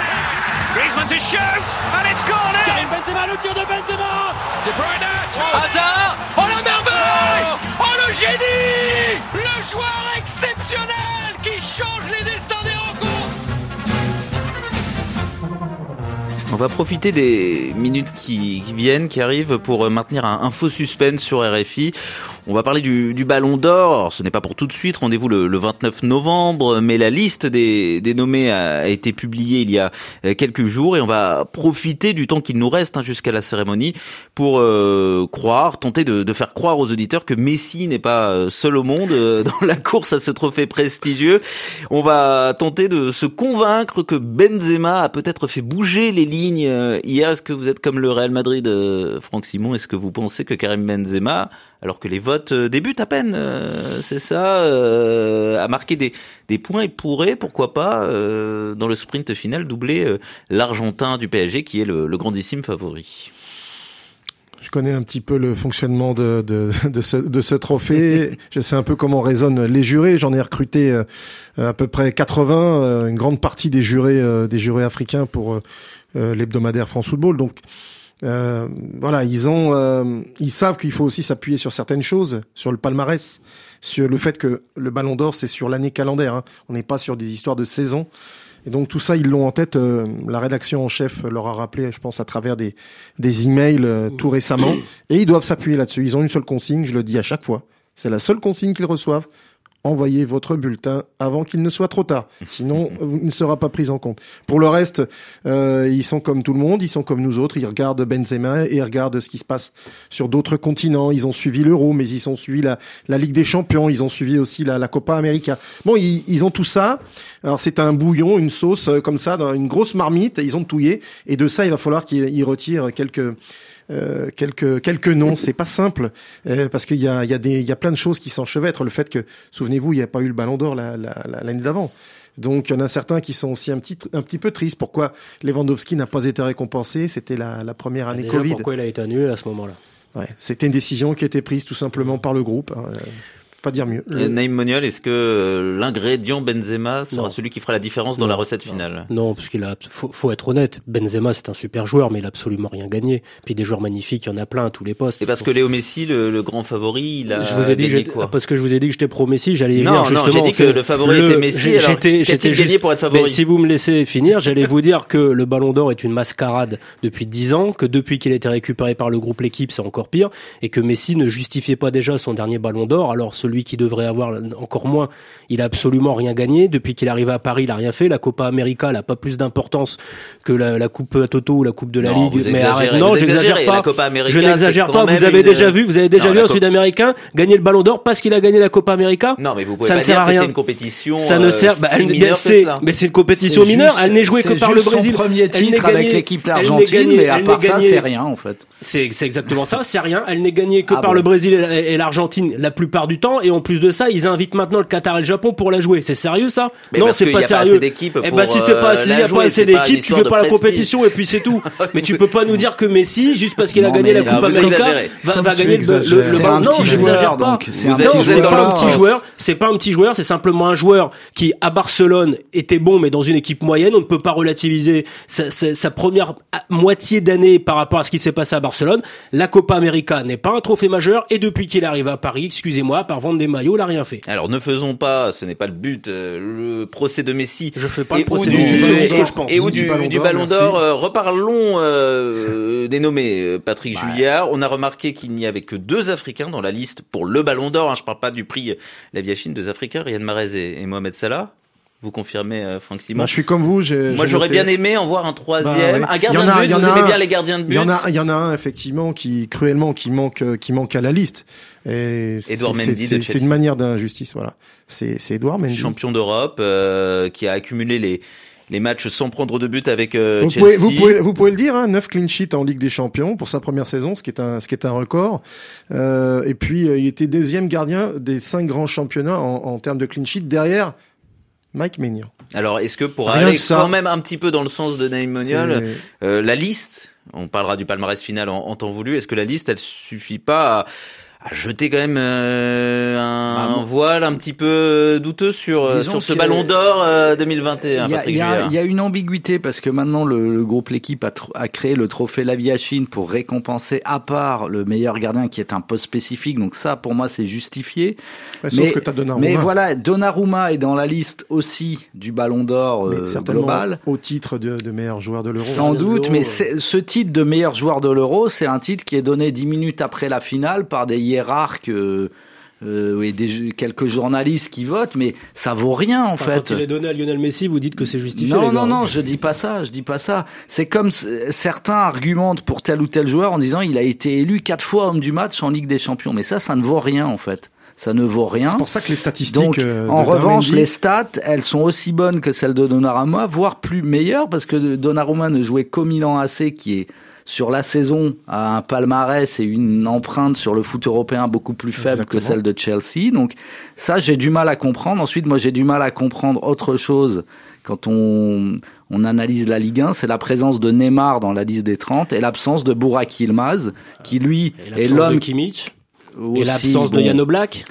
Griezmann to shoot, and it's corner! Karim Benzema, le tir de Benzema! De Bruyne, oh. Hazard! Le génie! Le joueur exceptionnel! On va profiter des minutes qui, viennent, qui arrivent pour maintenir un, faux suspense sur RFI. On va parler du, Ballon d'Or. Ce n'est pas pour tout de suite. Rendez-vous le, le, 29 novembre. Mais la liste des, nommés a, été publiée il y a euh, quelques jours et on va profiter du temps qu'il nous reste hein, jusqu'à la cérémonie pour euh, croire, tenter de, de, faire croire aux auditeurs que Messi n'est pas euh, seul au monde dans la course à ce trophée prestigieux. On va tenter de se convaincre que Benzema a peut-être fait bouger les lignes hier. Est-ce que vous êtes comme le Real Madrid, Franck Simon? Est-ce que vous pensez que Karim Benzema alors que les votes euh, débutent à peine, euh, c'est ça, euh, a marqué des, des points et pourrait, pourquoi pas, dans le sprint final, doubler l'Argentin du PSG qui est le, le, grandissime favori. Je connais un petit peu le fonctionnement de, de, de, ce, de ce trophée. Je sais un peu comment résonnent les jurés. J'en ai recruté à peu près 80, une grande partie des jurés, des jurés africains pour l'hebdomadaire France Football. Donc, euh, voilà, ils ont, euh, ils savent qu'il faut aussi s'appuyer sur certaines choses, sur le palmarès, sur le fait que le Ballon d'Or c'est sur l'année calendaire. Hein. On n'est pas sur des histoires de saison. Et donc tout ça, ils l'ont en tête. Euh, la rédaction en chef leur a rappelé, je pense, à travers des des emails euh, tout récemment. Et ils doivent s'appuyer là-dessus. Ils ont une seule consigne. Je le dis à chaque fois. C'est la seule consigne qu'ils reçoivent envoyez votre bulletin avant qu'il ne soit trop tard. Sinon, vous ne sera pas pris en compte. Pour le reste, euh, ils sont comme tout le monde, ils sont comme nous autres. Ils regardent Benzema et ils regardent ce qui se passe sur d'autres continents. Ils ont suivi l'Euro, mais ils ont suivi la, la, Ligue des Champions. Ils ont suivi aussi la, la Copa América. Bon, ils, ils, ont tout ça. Alors c'est un bouillon, une sauce euh, comme ça, dans une grosse marmite. Ils ont touillé. Et de ça, il va falloir qu'ils retirent quelques euh, quelques quelques noms. C'est pas simple euh, parce qu'il y a il y a des il y a plein de choses qui s'enchevêtrent. Le fait que souvenez-vous, il n'y a pas eu le Ballon d'Or l'année la, la, d'avant. Donc il y en a certains qui sont aussi un petit un petit peu tristes. Pourquoi Lewandowski n'a pas été récompensé? C'était la, la première année Déjà, Covid. Pourquoi il a été annulé à ce moment-là? Ouais, c'était une décision qui a été prise tout simplement par le groupe. Hein pas dire mieux. Le... Naïm Moniol, est-ce que euh, l'ingrédient Benzema sera non. celui qui fera la différence dans non. la recette finale? Non, parce qu'il a, faut, faut, être honnête, Benzema c'est un super joueur, mais il a absolument rien gagné. Puis des joueurs magnifiques, il y en a plein à tous les postes. Et parce que Léo Messi, le, le grand favori, il a je vous ai dit gagné que quoi? Parce que je vous ai dit que j'étais pro Messi, j'allais non, dire justement. Non, j'ai dit que le favori le, était Messi. J'étais, j'étais gagné pour être favori? Mais si vous me laissez finir, j'allais vous dire que le Ballon d'Or est une mascarade depuis dix ans, que depuis qu'il a été récupéré par le groupe l'équipe, c'est encore pire, et que Messi ne justifiait pas déjà son dernier Ballon d'Or. Alors celui qui devrait avoir encore moins. Il a absolument rien gagné depuis qu'il est arrivé à Paris. Il a rien fait. La Copa América, elle a pas plus d'importance que la, la coupe à Toto ou la coupe de la non, Ligue. mais arrête, non, j'exagère pas. La Copa América, je n'exagère pas. Vous avez une... déjà vu, vous avez déjà non, vu un. Sud-Américain gagner le Ballon d'Or parce qu'il a gagné la Copa América. Non, mais vous pouvez ça pas ne sert dire à rien. C'est une compétition. Ça ne sert. Euh, Bah, si elle, mais c'est une compétition mineure. Elle n'est jouée que par le Brésil. Son premier titre avec l'équipe argentine, mais à elle part ça, c'est rien en fait. C'est exactement ça, c'est rien. Elle n'est gagnée que Ah par le Brésil et l'Argentine la plupart du temps. Et en plus de ça, ils invitent maintenant le Qatar et le Japon pour la jouer. C'est sérieux ça? Mais Non, c'est pas y a pas sérieux. assez d'équipes Eh pour, ben si c'est euh, pas s'il y la a pas jouer, assez c'est pas une d'équipes, tu fais pas la compétition et puis c'est tout. mais tu peux pas nous dire que Messi, juste parce qu'il a gagné la Coupe América, va, va gagner le, le, le un Non, petit j'exagère joueur, pas. donc c'est un petit pas joueur, c'est pas un petit joueur, c'est simplement un joueur qui à Barcelone était bon, mais dans une équipe moyenne, on ne peut pas relativiser sa, sa- sa première à- moitié d'année par rapport à ce qui s'est passé à Barcelone. La Copa América n'est pas un trophée majeur, et depuis qu'il arrive à Paris, excusez-moi, par des maillots, il a rien fait. Alors ne faisons pas, ce n'est pas le but, euh, le procès de Messi. Je fais pas et le procès ou de du, Messi, je dis ce que et- je pense. et ou Du du, Ballon d'Or. Euh, reparlons euh, des nommés. Euh, Patrick Juillard, on a remarqué qu'il n'y avait que deux Africains dans la liste pour le Ballon d'Or. Hein, je parle pas du prix La Viachine, deux Africains, Riyad Mahrez et, et Mohamed Salah. Vous confirmez, euh, Franck Simon Moi, je suis comme vous. Moi, j'aurais bien aimé en voir un troisième, Bah, ouais. un gardien de but. Vous aimez un- bien les gardiens de but Il y en a, il y en a un effectivement qui cruellement qui manque, euh, qui manque à la liste. Et c'est- une manière d'injustice, voilà. C'est c'est Edouard Mendy. champion d'Europe, euh, qui a accumulé les les matchs sans prendre de but avec euh, Vous Chelsea. pouvez, vous, pouvez, vous pouvez le dire, hein, 9 clean sheets en Ligue des Champions pour sa première saison, ce qui est un, ce qui est un record. Euh, et puis, euh, il était deuxième gardien des cinq grands championnats en, en termes de clean sheet derrière Mike Maignan. Alors, est-ce que pour Rien aller que ça. quand même un petit peu dans le sens de Naïm Moniol, C'est- euh, la liste, on parlera du palmarès final en, en temps voulu, est-ce que la liste, elle suffit pas à, à jeter quand même euh, un, Bah, bon. voile un petit peu douteux sur, euh, sur ce ballon d'or euh, 2021, Il y, a, y a- y a une ambiguïté parce que maintenant le, le groupe l'équipe a, a créé le trophée Laviachine pour récompenser à part le meilleur gardien qui est un poste spécifique. Donc ça, pour moi, c'est justifié. Ouais, sauf que t'as Donnarumma. mais voilà, Donnarumma est dans la liste aussi du Ballon d'Or Mais euh, certainement global. au titre de, de meilleur joueur de l'Euro. Sans doute, mais ce titre de meilleur joueur de l'Euro, c'est un titre qui est donné dix minutes après la finale par des hiérarques euh, et des, quelques journalistes qui votent, mais ça vaut rien en Enfin, fait. Quand il est donné à Lionel Messi, vous dites que c'est justifié. Non, les non, non, je dis pas ça, je dis pas ça. C'est comme certains argumentent pour tel ou tel joueur en disant il a été élu quatre fois homme du match en Ligue des Champions. Mais ça, ça ne vaut rien en fait. Ça ne vaut rien. C'est pour ça que les statistiques. Donc, euh, en revanche, les stats, elles sont aussi bonnes que celles de Donnarumma, voire plus meilleures, parce que Donnarumma ne jouait qu'au Milan AC, qui est sur la saison a un palmarès et une empreinte sur le foot européen beaucoup plus faible Exactement. que celle de Chelsea. Donc ça, j'ai du mal à comprendre. Ensuite, moi, j'ai du mal à comprendre autre chose quand on, on analyse la Ligue 1, c'est la présence de Neymar dans la liste des 30 et l'absence de Burak Yilmaz, qui lui Et est l'absence de l'homme Kimmich. Et l'absence de Yann Oblak.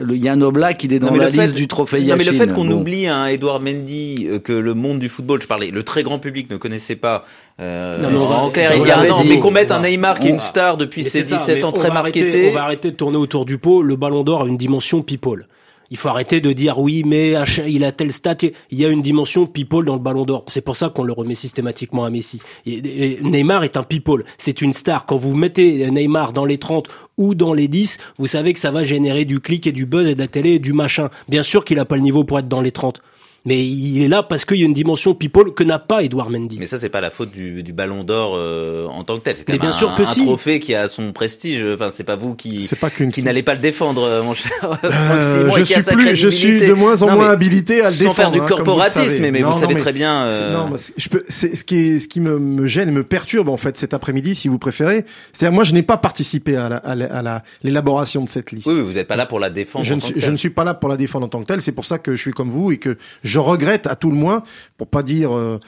Le Yann Oblak, il est dans Non, la fait- liste du trophée Non, mais le fait qu'on Bon. oublie un Edouard Mendy euh, que le monde du football, je parlais, le très grand public ne connaissait pas. Euh, Non, en clair, il y a un an, mais qu'on mette un Neymar qui est une star depuis ses c'est ça, 17 mais ans très marketé. On va arrêter de tourner autour du pot. Le ballon d'or a une dimension people. Il faut arrêter de dire oui, mais il a tel stat. Il y a une dimension people dans le ballon d'or. C'est pour ça qu'on le remet systématiquement à Messi. Neymar est un people. C'est une star. Quand vous mettez Neymar dans les 30 ou dans les 10, vous savez que ça va générer du clic et du buzz et de la télé et du machin. Bien sûr qu'il a pas le niveau pour être dans les 30. Mais il est là parce qu'il y a une dimension people que n'a pas Edouard Mendy. Mais ça, c'est pas la faute du, du Ballon d'Or euh, en tant que tel. C'est quand Mais même bien un, sûr que un si. trophée qui a son prestige. Enfin, c'est pas vous qui C'est pas qu'une. qui n'allez pas le défendre, euh, mon cher Euh, je suis plus, je suis de moins en Non, moins habilité à le sans défendre. faire du hein, corporatisme, mais Non, vous non, savez mais très bien. euh, Non, mais je peux, c'est ce qui est, ce qui me, me gêne et me perturbe en fait cet après-midi, si vous préférez. C'est-à-dire, moi, je n'ai pas participé à la- à la- à la- l'élaboration de cette liste. Oui, oui, vous n'êtes pas là pour la défendre. Je en ne, tant suis, que je tel. ne suis pas là pour la défendre en tant que telle. C'est pour ça que je suis comme vous et que je regrette à tout le moins, pour pas dire, euh,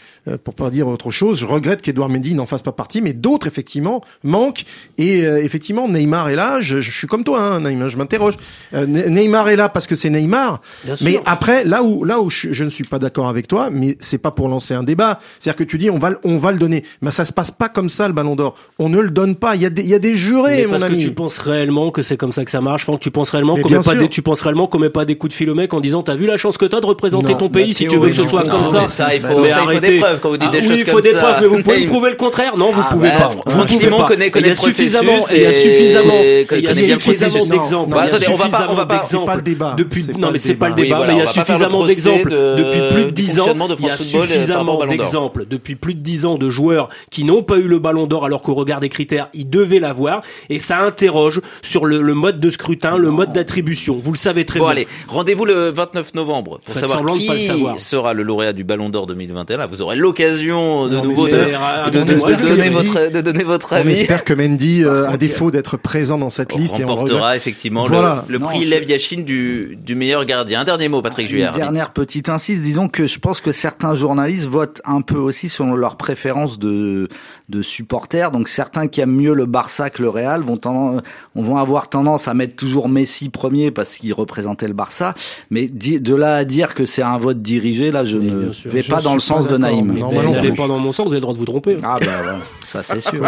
pour pas dire autre chose, je regrette qu'Edouard Mendy n'en fasse pas partie, mais d'autres effectivement manquent. Et euh, effectivement, Neymar est là. Je, je suis comme toi, hein, Neymar. Je m'interroge. Euh, Ne- Neymar est là parce que c'est Neymar. Bien sûr. Mais après, là où là où je, je ne suis pas d'accord avec toi, mais c'est pas pour lancer un débat. C'est-à-dire que tu dis on va le- on va le donner, mais ça se passe pas comme ça le Ballon d'Or. On ne le donne pas. Il y a des il y a des jurés, Mais mon parce ami. que tu penses réellement que c'est comme ça que ça marche, Franck. Tu penses réellement qu'on met pas des, tu penses réellement qu'on met pas des coups de fil au mec en disant t'as vu la chance que t'as de représenter Non, ton pays si tu veux que ce soit comme ça. il faut- Mais ça, il faut des arrêtez. preuves quand vous dites Ah des oui, choses il faut des preuves, mais vous pouvez me prouver le contraire Non, vous Ah, pouvez bah, pas. Franck Vous pouvez Simon pas. connaît- connaît il y a suffisamment, et- il y a suffisamment, il y a suffisamment d'exemples. Bah, attendez, on va pas- on va pas- c'est pas le débat. Depuis, non, mais c'est pas le débat. mais il y a suffisamment d'exemples. de- Depuis plus de du 10 ans, il y a suffisamment d'exemples. Depuis plus de 10 ans de joueurs qui n'ont pas eu le ballon d'or alors qu'au regard des critères, ils devaient l'avoir. Et ça interroge sur le, le mode de scrutin, le mode d'attribution. Vous le savez très Bon bien. allez, rendez-vous le 29 novembre pour Faites savoir qui le savoir. sera le lauréat du Ballon d'Or 2021. Là, vous aurez l'occasion de nouveau de, de, Ah, de- de attendez-moi, donner Mendy- votre de donner votre On avis. espère que Mendy, euh, à défaut d'être présent dans cette liste, et on le remportera effectivement le- Voilà. le, Non, prix Lev Yachine du, du meilleur gardien. Un dernier mot, Patrick Juillard. Une dernière petite insiste, disons que je pense que certains journalistes votent un peu aussi selon leurs préférences de, de supporters. Donc certains qui aiment mieux le Barça que le Real vont, tendance, on vont avoir tendance à mettre toujours Messi premier parce qu'il représentait le Barça. Mais de là à dire que c'est un vote dirigé, là je Mais ne vais je pas dans le sens de Naïm. Normalement, n'allez plus. pas dans mon sens, vous avez le droit de vous tromper. Ah bah ouais, ça c'est sûr.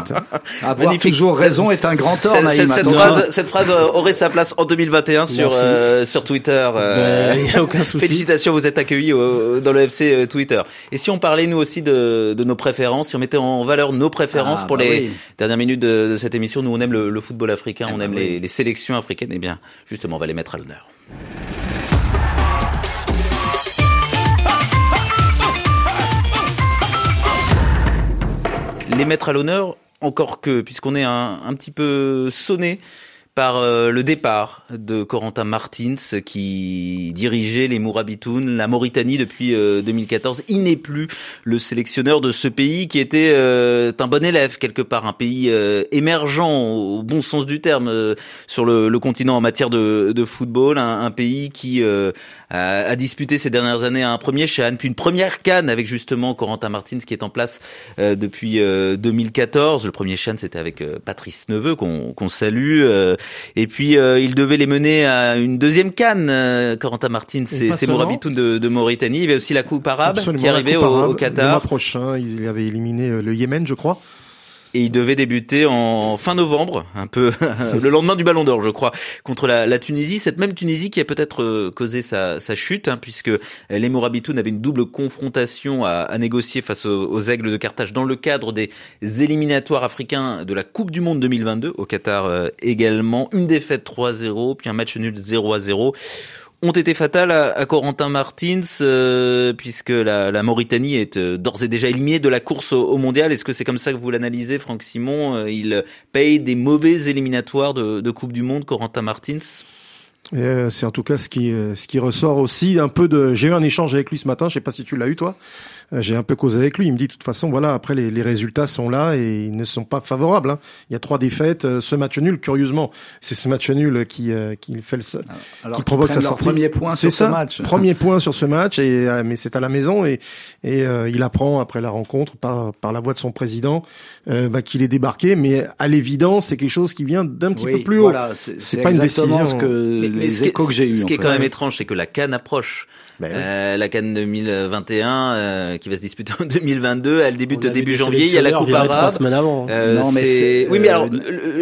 Avoir Magnifique. toujours raison est un grand tort, Cette, Naïm. cette- phrase, cette phrase euh, aurait sa place en 2021 sur euh, sur Twitter. euh, Il y a aucun souci. Félicitations, vous êtes accueillis au- dans le FC euh, Twitter. Et si on parlait nous aussi de, de nos préférences, si on mettait en valeur nos préférences Ah, pour bah les oui. dernières minutes de, de cette émission, nous on aime le, le football africain, Ah on bah aime oui. les, les sélections africaines. Eh bien, justement, on va les mettre à l'honneur. Les mettre à l'honneur, encore que, puisqu'on est un, petit peu sonné par euh, le départ de Corentin Martins qui dirigeait les Mourabitoun, la Mauritanie depuis euh, 2014. Il n'est plus le sélectionneur de ce pays qui était euh, un bon élève quelque part, un pays euh, émergent au bon sens du terme euh, sur le, le continent en matière de, de football, un, un pays qui euh, a, a disputé ces dernières années un premier Chan, puis une première canne avec justement Corentin Martins qui est en place euh, depuis euh, 2014. Le premier Chan c'était avec euh, Patrice Neveu qu'on qu'on salue. euh, et puis euh, il devait les mener à une deuxième canne. euh, Corentin Martins, c'est. Mourabitoun de, de Mauritanie. Il y avait aussi la Coupe arabe Absolument, qui arrivait au, arabe. au Le mois Qatar. prochain, il avait éliminé euh, le Yémen, je crois. Et il devait débuter en fin novembre, un peu le lendemain du Ballon d'Or, je crois, contre la, Tunisie. Cette même Tunisie qui a peut-être euh, causé sa, chute, hein, puisque les Mourabitoun avait une double confrontation à, négocier face aux, Aigles de Carthage dans le cadre des éliminatoires africains de la Coupe du Monde 2022 au Qatar euh, également. Une défaite 3-0, puis un match nul 0 0 ont été fatales à, Corentin Martins, euh, puisque la, Mauritanie est euh, d'ores et déjà éliminée de la course au, mondial. Est-ce que c'est comme ça que vous l'analysez, Franck Simon? Euh, Il paye des mauvais éliminatoires de, de Coupe du Monde, Corentin Martins? C'est en tout cas ce qui ce qui ressort aussi un peu de. J'ai eu un échange avec lui ce matin. Je sais pas si tu l'as eu toi. Euh, j'ai un peu causé avec lui. Il me dit de toute façon, voilà, après les, les résultats sont là et ils ne sont pas favorables. Hein. Il y a trois défaites, euh, ce match nul, curieusement, c'est ce match nul qui euh, qui fait le, Alors qui provoque sa sortie. Premier point sur ça, ce match. Premier point sur ce match et mais c'est à la maison et et il apprend après la rencontre par par la voix de son président bah, qu'il est débarqué. Mais à l'évidence, c'est quelque chose qui vient d'un petit peu plus haut. c'est pas une décision. Ce que les échos que j'ai eu. Ce qui est quand même étrange, c'est que la canne approche. Ben euh, la Cannes 2021 euh, qui va se disputer en 2022, elle débute début janvier. Il y a la Coupe arabe. Avant. Euh, non, mais c'est. Oui, mais alors,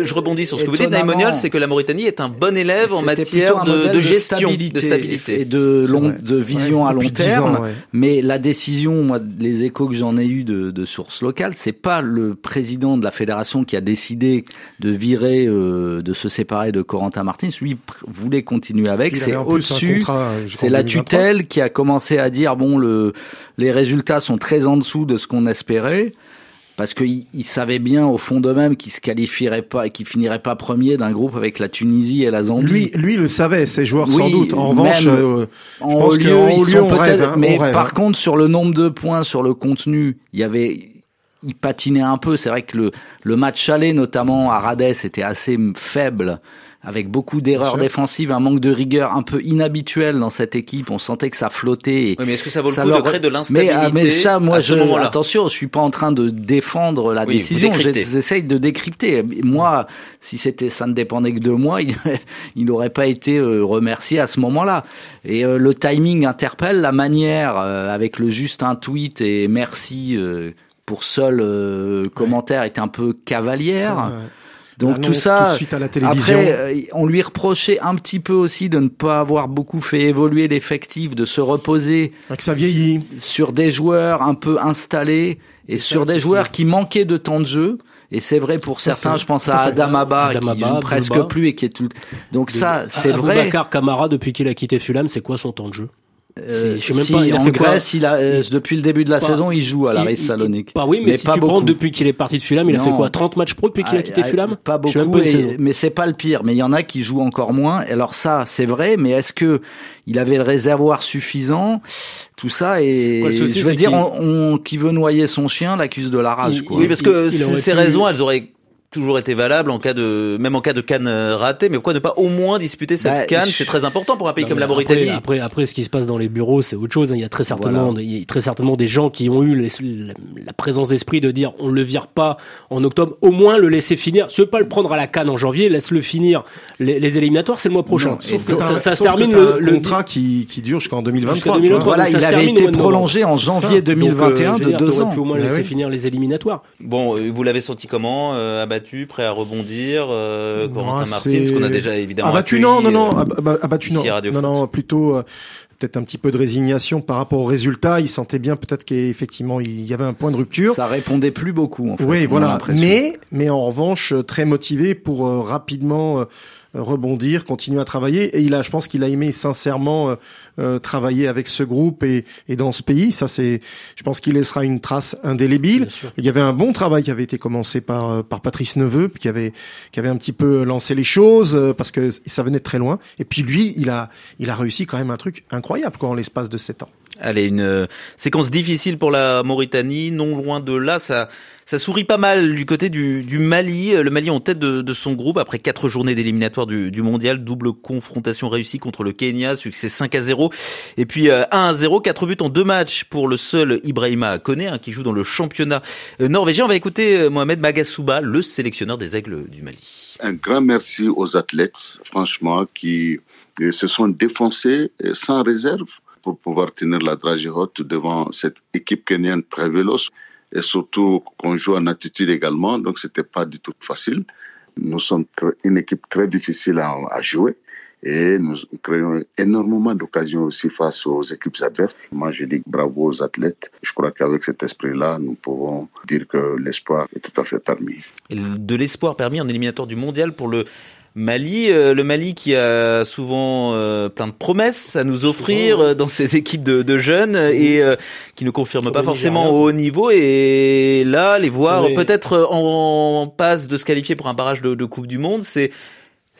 je rebondis sur ce que vous dites, Naïmoniol, c'est que la Mauritanie est un bon élève en matière de, de, gestion, de stabilité et de long, de vision à long terme. Mais la décision, moi, les échos que j'en ai eu de, de sources locales, c'est pas le président de la fédération qui a décidé de virer, de se séparer de Corentin Martins. Lui voulait continuer avec. C'est au-dessus. C'est la tutelle qui a commencé à dire bon le les résultats sont très en dessous de ce qu'on espérait parce qu'il il savait bien au fond d'eux-mêmes qu'il se qualifierait pas et qu'il finirait pas premier d'un groupe avec la Tunisie et la Zambie. Lui, lui le savait, ses joueurs sans doute. En revanche, euh, en je pense lieu, ils sont peut-être. Hein, mais par hein. contre, sur le nombre de points, sur le contenu, il y avait, il patinait un peu. C'est vrai que le le match aller, notamment à Rades, était assez faible avec beaucoup d'erreurs défensives, un manque de rigueur un peu inhabituel dans cette équipe. On sentait que ça flottait. oui, mais est-ce que ça vaut le coup de créer de l'instabilité mais, ah, mais, ça, moi, je, attention, je suis pas en train de défendre la décision. J'essaye de décrypter. Moi, si c'était, ça ne dépendait que de moi, il n'aurait pas été euh, remercié à ce moment-là. Et euh, le timing interpelle, la manière euh, avec le juste un tweet et merci pour seul commentaire est un peu cavalière. Donc tout ça, après, euh, on lui reprochait un petit peu aussi de ne pas avoir beaucoup fait évoluer l'effectif, de se reposer que ça vieillit. sur des joueurs un peu installés et sur des joueurs qui manquaient de temps de jeu. Et c'est vrai pour certains, je pense à Adam Abba, qui joue presque plus et qui est tout. Donc ça, c'est vrai. Bakar Kamara, depuis qu'il a quitté Fulham, c'est quoi son temps de jeu? Euh, je sais même pas, il a en fait Grèce, il a, euh, depuis le début de la saison, il joue à la Real Salonique. Pas oui, mais, si tu prends depuis qu'il est parti de Fulham, il a fait quoi 30 matchs pro depuis qu'il a ah, quitté ah, Fulham Pas beaucoup, mais c'est pas le pire. Mais il y en a qui jouent encore moins. Alors ça, c'est vrai, mais est-ce que il avait le réservoir suffisant? Tout ça et je veux dire on, qui veut noyer son chien l'accuse de la rage quoi. Oui parce que ces raisons elles auraient toujours été valable en cas de même en cas de canne euh, ratée mais pourquoi ne pas au moins disputer cette bah, canne? c'est très important pour un pays comme la Mauritanie. après, après ce qui se passe dans les bureaux c'est autre chose hein. il y a très certainement il y a très certainement des gens qui ont eu la, présence d'esprit de dire on le vire pas en octobre au moins le laisser finir. Veux pas le prendre à la canne en janvier laisse-le finir les, éliminatoires c'est le mois prochain. Ça, se termine le, contrat qui, qui dure jusqu'en 2023, voilà il avait été prolongé en janvier 2021 euh, de deux ans. au moins bah laisser finir les éliminatoires. Bon euh, vous l'avez senti comment prêt à rebondir. Euh, Corentin Martins, qu'on a déjà évidemment abattu. non, non, non, abattu non, non, non, plutôt euh, peut-être un petit peu de résignation par rapport aux résultats. Il sentait bien peut-être qu'effectivement il y avait un point de rupture. Ça répondait plus beaucoup en fait. Oui, voilà. Mais, mais en revanche, très motivé pour euh, rapidement rebondir, continuer à travailler. Et il a, je pense qu'il a aimé sincèrement euh, euh, travailler avec ce groupe et, et dans ce pays. Ça, c'est, je pense qu'il laissera une trace indélébile. Il y avait un bon travail qui avait été commencé par euh, par Patrice Neveu, qui avait qui avait un petit peu lancé les choses parce que ça venait de très loin. Et puis lui, il a il a réussi quand même un truc incroyable quoi en l'espace de sept ans. Allez, une séquence difficile pour la Mauritanie, non loin de là, ça ça sourit pas mal du côté du, du Mali. Le Mali en tête de, de, son groupe après quatre journées d'éliminatoire du, du, mondial. Double confrontation réussie contre le Kenya, succès 5 à 0. Et puis 1 euh, à 0, quatre buts en deux matchs pour le seul Ibrahima Kone hein, qui joue dans le championnat euh, norvégien. On va écouter euh, Mohamed Magasouba, le sélectionneur des Aigles du Mali. Un grand merci aux athlètes, franchement, qui se sont défoncés sans réserve pour pouvoir tenir la dragée haute devant cette équipe kenyane très véloce. et surtout qu'on joue en attitude également, donc c'était pas du tout facile. Nous sommes une équipe très difficile à jouer et nous créons énormément d'occasions aussi face aux équipes adverses. Moi, je dis bravo aux athlètes. Je crois qu'avec cet esprit-là, nous pouvons dire que l'espoir est tout à fait permis. Et de l'espoir permis en éliminatoire du mondial pour le Mali, euh, le Mali qui a souvent euh, plein de promesses à nous offrir euh, dans ses équipes de, de jeunes et euh, qui ne confirment pas forcément au haut niveau. Et là, les voir Oui. peut-être en, passe de se qualifier pour un barrage de, de Coupe du Monde, c'est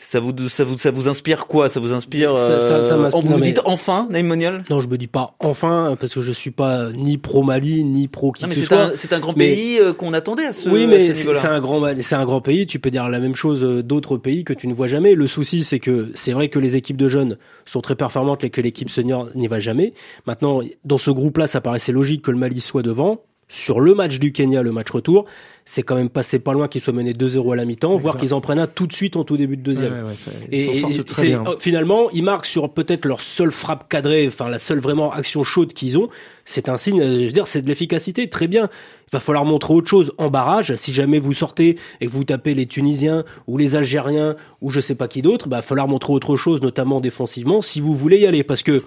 ça vous ça vous ça vous inspire quoi? Ça vous inspire Ça- ça- ça euh, Vous vous dites enfin Naïm Monial Non, je me dis pas enfin parce que je suis pas ni pro Mali ni pro qui Non mais que ce c'est soit. un c'est un grand Mais- pays euh, qu'on attendait à ce oui, mais c'est un grand, c'est un grand pays. Tu peux dire la même chose euh, d'autres pays que tu ne vois jamais. Le souci, c'est que c'est vrai que les équipes de jeunes sont très performantes et que l'équipe senior n'y va jamais. Maintenant, dans ce groupe-là, ça paraissait logique que le Mali soit devant. Sur le match du Kenya, le match retour, c'est quand même passé pas loin qu'ils soient menés 2-0 à la mi-temps, voire qu'ils en prennent un tout de suite en tout début de deuxième. Ouais, ouais, ça- Et, très bien. euh, finalement, ils marquent sur peut-être leur seule frappe cadrée, enfin la seule vraiment action chaude qu'ils ont. C'est un signe, euh, je veux dire, c'est de l'efficacité, très bien. Il va falloir montrer autre chose en barrage. Si jamais vous sortez et que vous tapez les Tunisiens ou les Algériens ou je sais pas qui d'autre, bah, il va falloir montrer autre chose, notamment défensivement, si vous voulez y aller. Parce que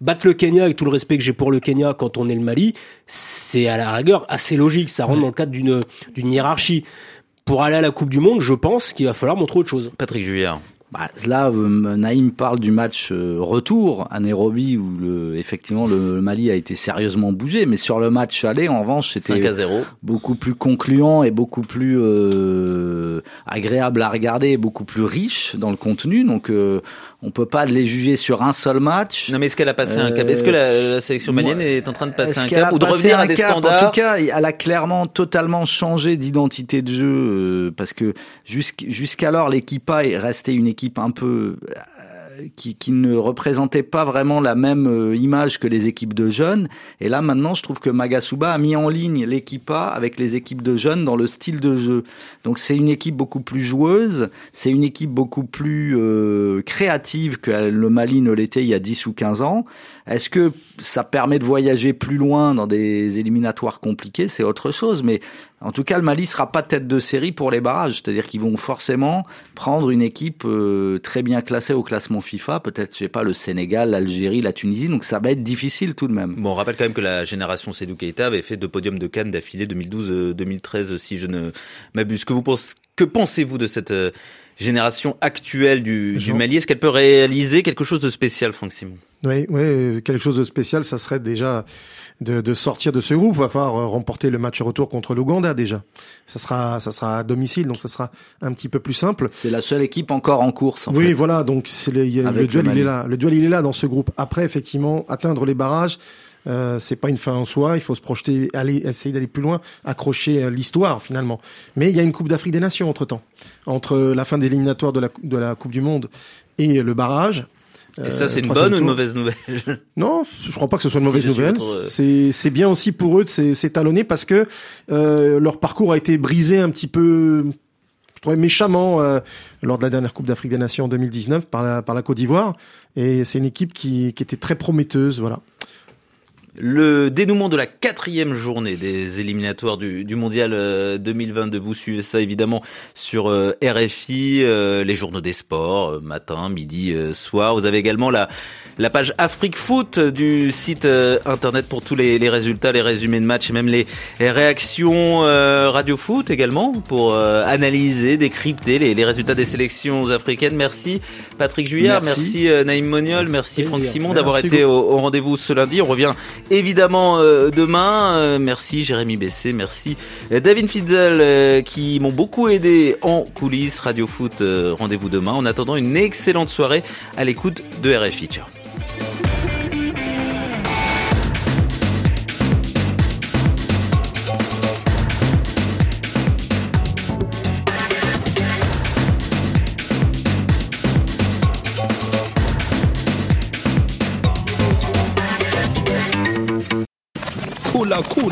battre le Kenya, avec tout le respect que j'ai pour le Kenya quand on est le Mali, c'est à la rigueur assez logique. Ça rentre dans le cadre d'une d'une hiérarchie. Pour aller à la Coupe du Monde, je pense qu'il va falloir montrer autre chose. Patrick Juillard. Bah, là, euh, Naïm parle du match euh, retour à Nairobi où le, effectivement le Mali a été sérieusement bougé, mais sur le match aller, en revanche, 5 c'était à 0. beaucoup plus concluant et beaucoup plus euh, agréable à regarder, et beaucoup plus riche dans le contenu. Donc, euh, on peut pas les juger sur un seul match. Non mais est-ce qu'elle a passé un cap? Euh, Est-ce que la, la sélection malienne moi, est en train de passer un cap ou de revenir à des cap? Standards En tout cas, elle a clairement totalement changé d'identité de jeu euh, parce que jusqu'- jusqu'alors l'équipe A est restée une équipe un peu euh, qui, qui ne représentait pas vraiment la même euh, image que les équipes de jeunes. Et là maintenant, je trouve que Magasuba a mis en ligne l'équipe A avec les équipes de jeunes dans le style de jeu. Donc c'est une équipe beaucoup plus joueuse, c'est une équipe beaucoup plus euh, créative que le Mali ne l'était il y a 10 ou 15 ans. Est-ce que ça permet de voyager plus loin dans des éliminatoires compliqués C'est autre chose, mais en tout cas, le Mali sera pas tête de série pour les barrages, c'est-à-dire qu'ils vont forcément prendre une équipe euh, très bien classée au classement FIFA, peut-être, je sais pas, le Sénégal, l'Algérie, la Tunisie, donc ça va être difficile tout de même. Bon, on rappelle quand même que la génération Sedou Keita avait fait deux podiums de Cannes d'affilée 2012-2013, si je ne m'abuse. Que vous pensez, que pensez-vous de cette euh, génération actuelle du, du Mali? Est-ce qu'elle peut réaliser quelque chose de spécial, Franck Simon? Oui, oui, quelque chose de spécial, ça serait déjà de, de sortir de ce groupe. Il va falloir euh, remporter le match retour contre l'Ouganda déjà. Ça sera, ça sera à domicile, donc ça sera un petit peu plus simple. C'est la seule équipe encore en course. En oui, fait. voilà, donc c'est le, duel, le il est là. Le duel, il est là dans ce groupe. Après, effectivement, atteindre les barrages, euh, c'est pas une fin en soi. Il faut se projeter, aller, essayer d'aller plus loin, accrocher euh, l'histoire finalement. Mais il y a une Coupe d'Afrique des Nations entre temps, entre la fin des éliminatoires de la, de la Coupe du Monde et le barrage. Et ça, Euh, c'est une bonne ou une mauvaise nouvelle? Non, je crois pas que ce soit une mauvaise nouvelle. votre, C'est bien aussi pour eux de s'é- s'étalonner parce que euh, leur parcours a été brisé un petit peu, je trouvais méchamment euh, lors de la dernière Coupe d'Afrique des Nations en 2019 par la par la Côte d'Ivoire. Et c'est une équipe qui qui était très prometteuse, voilà. Le dénouement de la quatrième journée des éliminatoires du, du mondial euh, 2022. Vous suivez ça évidemment sur euh, RFI, euh, les journaux des sports, euh, matin, midi, euh, soir. Vous avez également la, la page Afrique Foot du site euh, internet pour tous les, les résultats, les résumés de matchs et même les, réactions euh, Radio Foot également pour euh, analyser, décrypter les, les résultats des sélections africaines. Merci Patrick Juillard, merci, Merci. euh, Naïm Moniol, merci, Merci, Franck. Simon d'avoir été au, au rendez-vous ce lundi. On revient évidemment euh, demain. Euh, merci Jérémy Bessé, merci euh, David Fitzel qui m'ont beaucoup aidé en coulisses. Radio Foot, rendez-vous demain. En attendant une excellente soirée à l'écoute de RFI. Ciao. khula khula.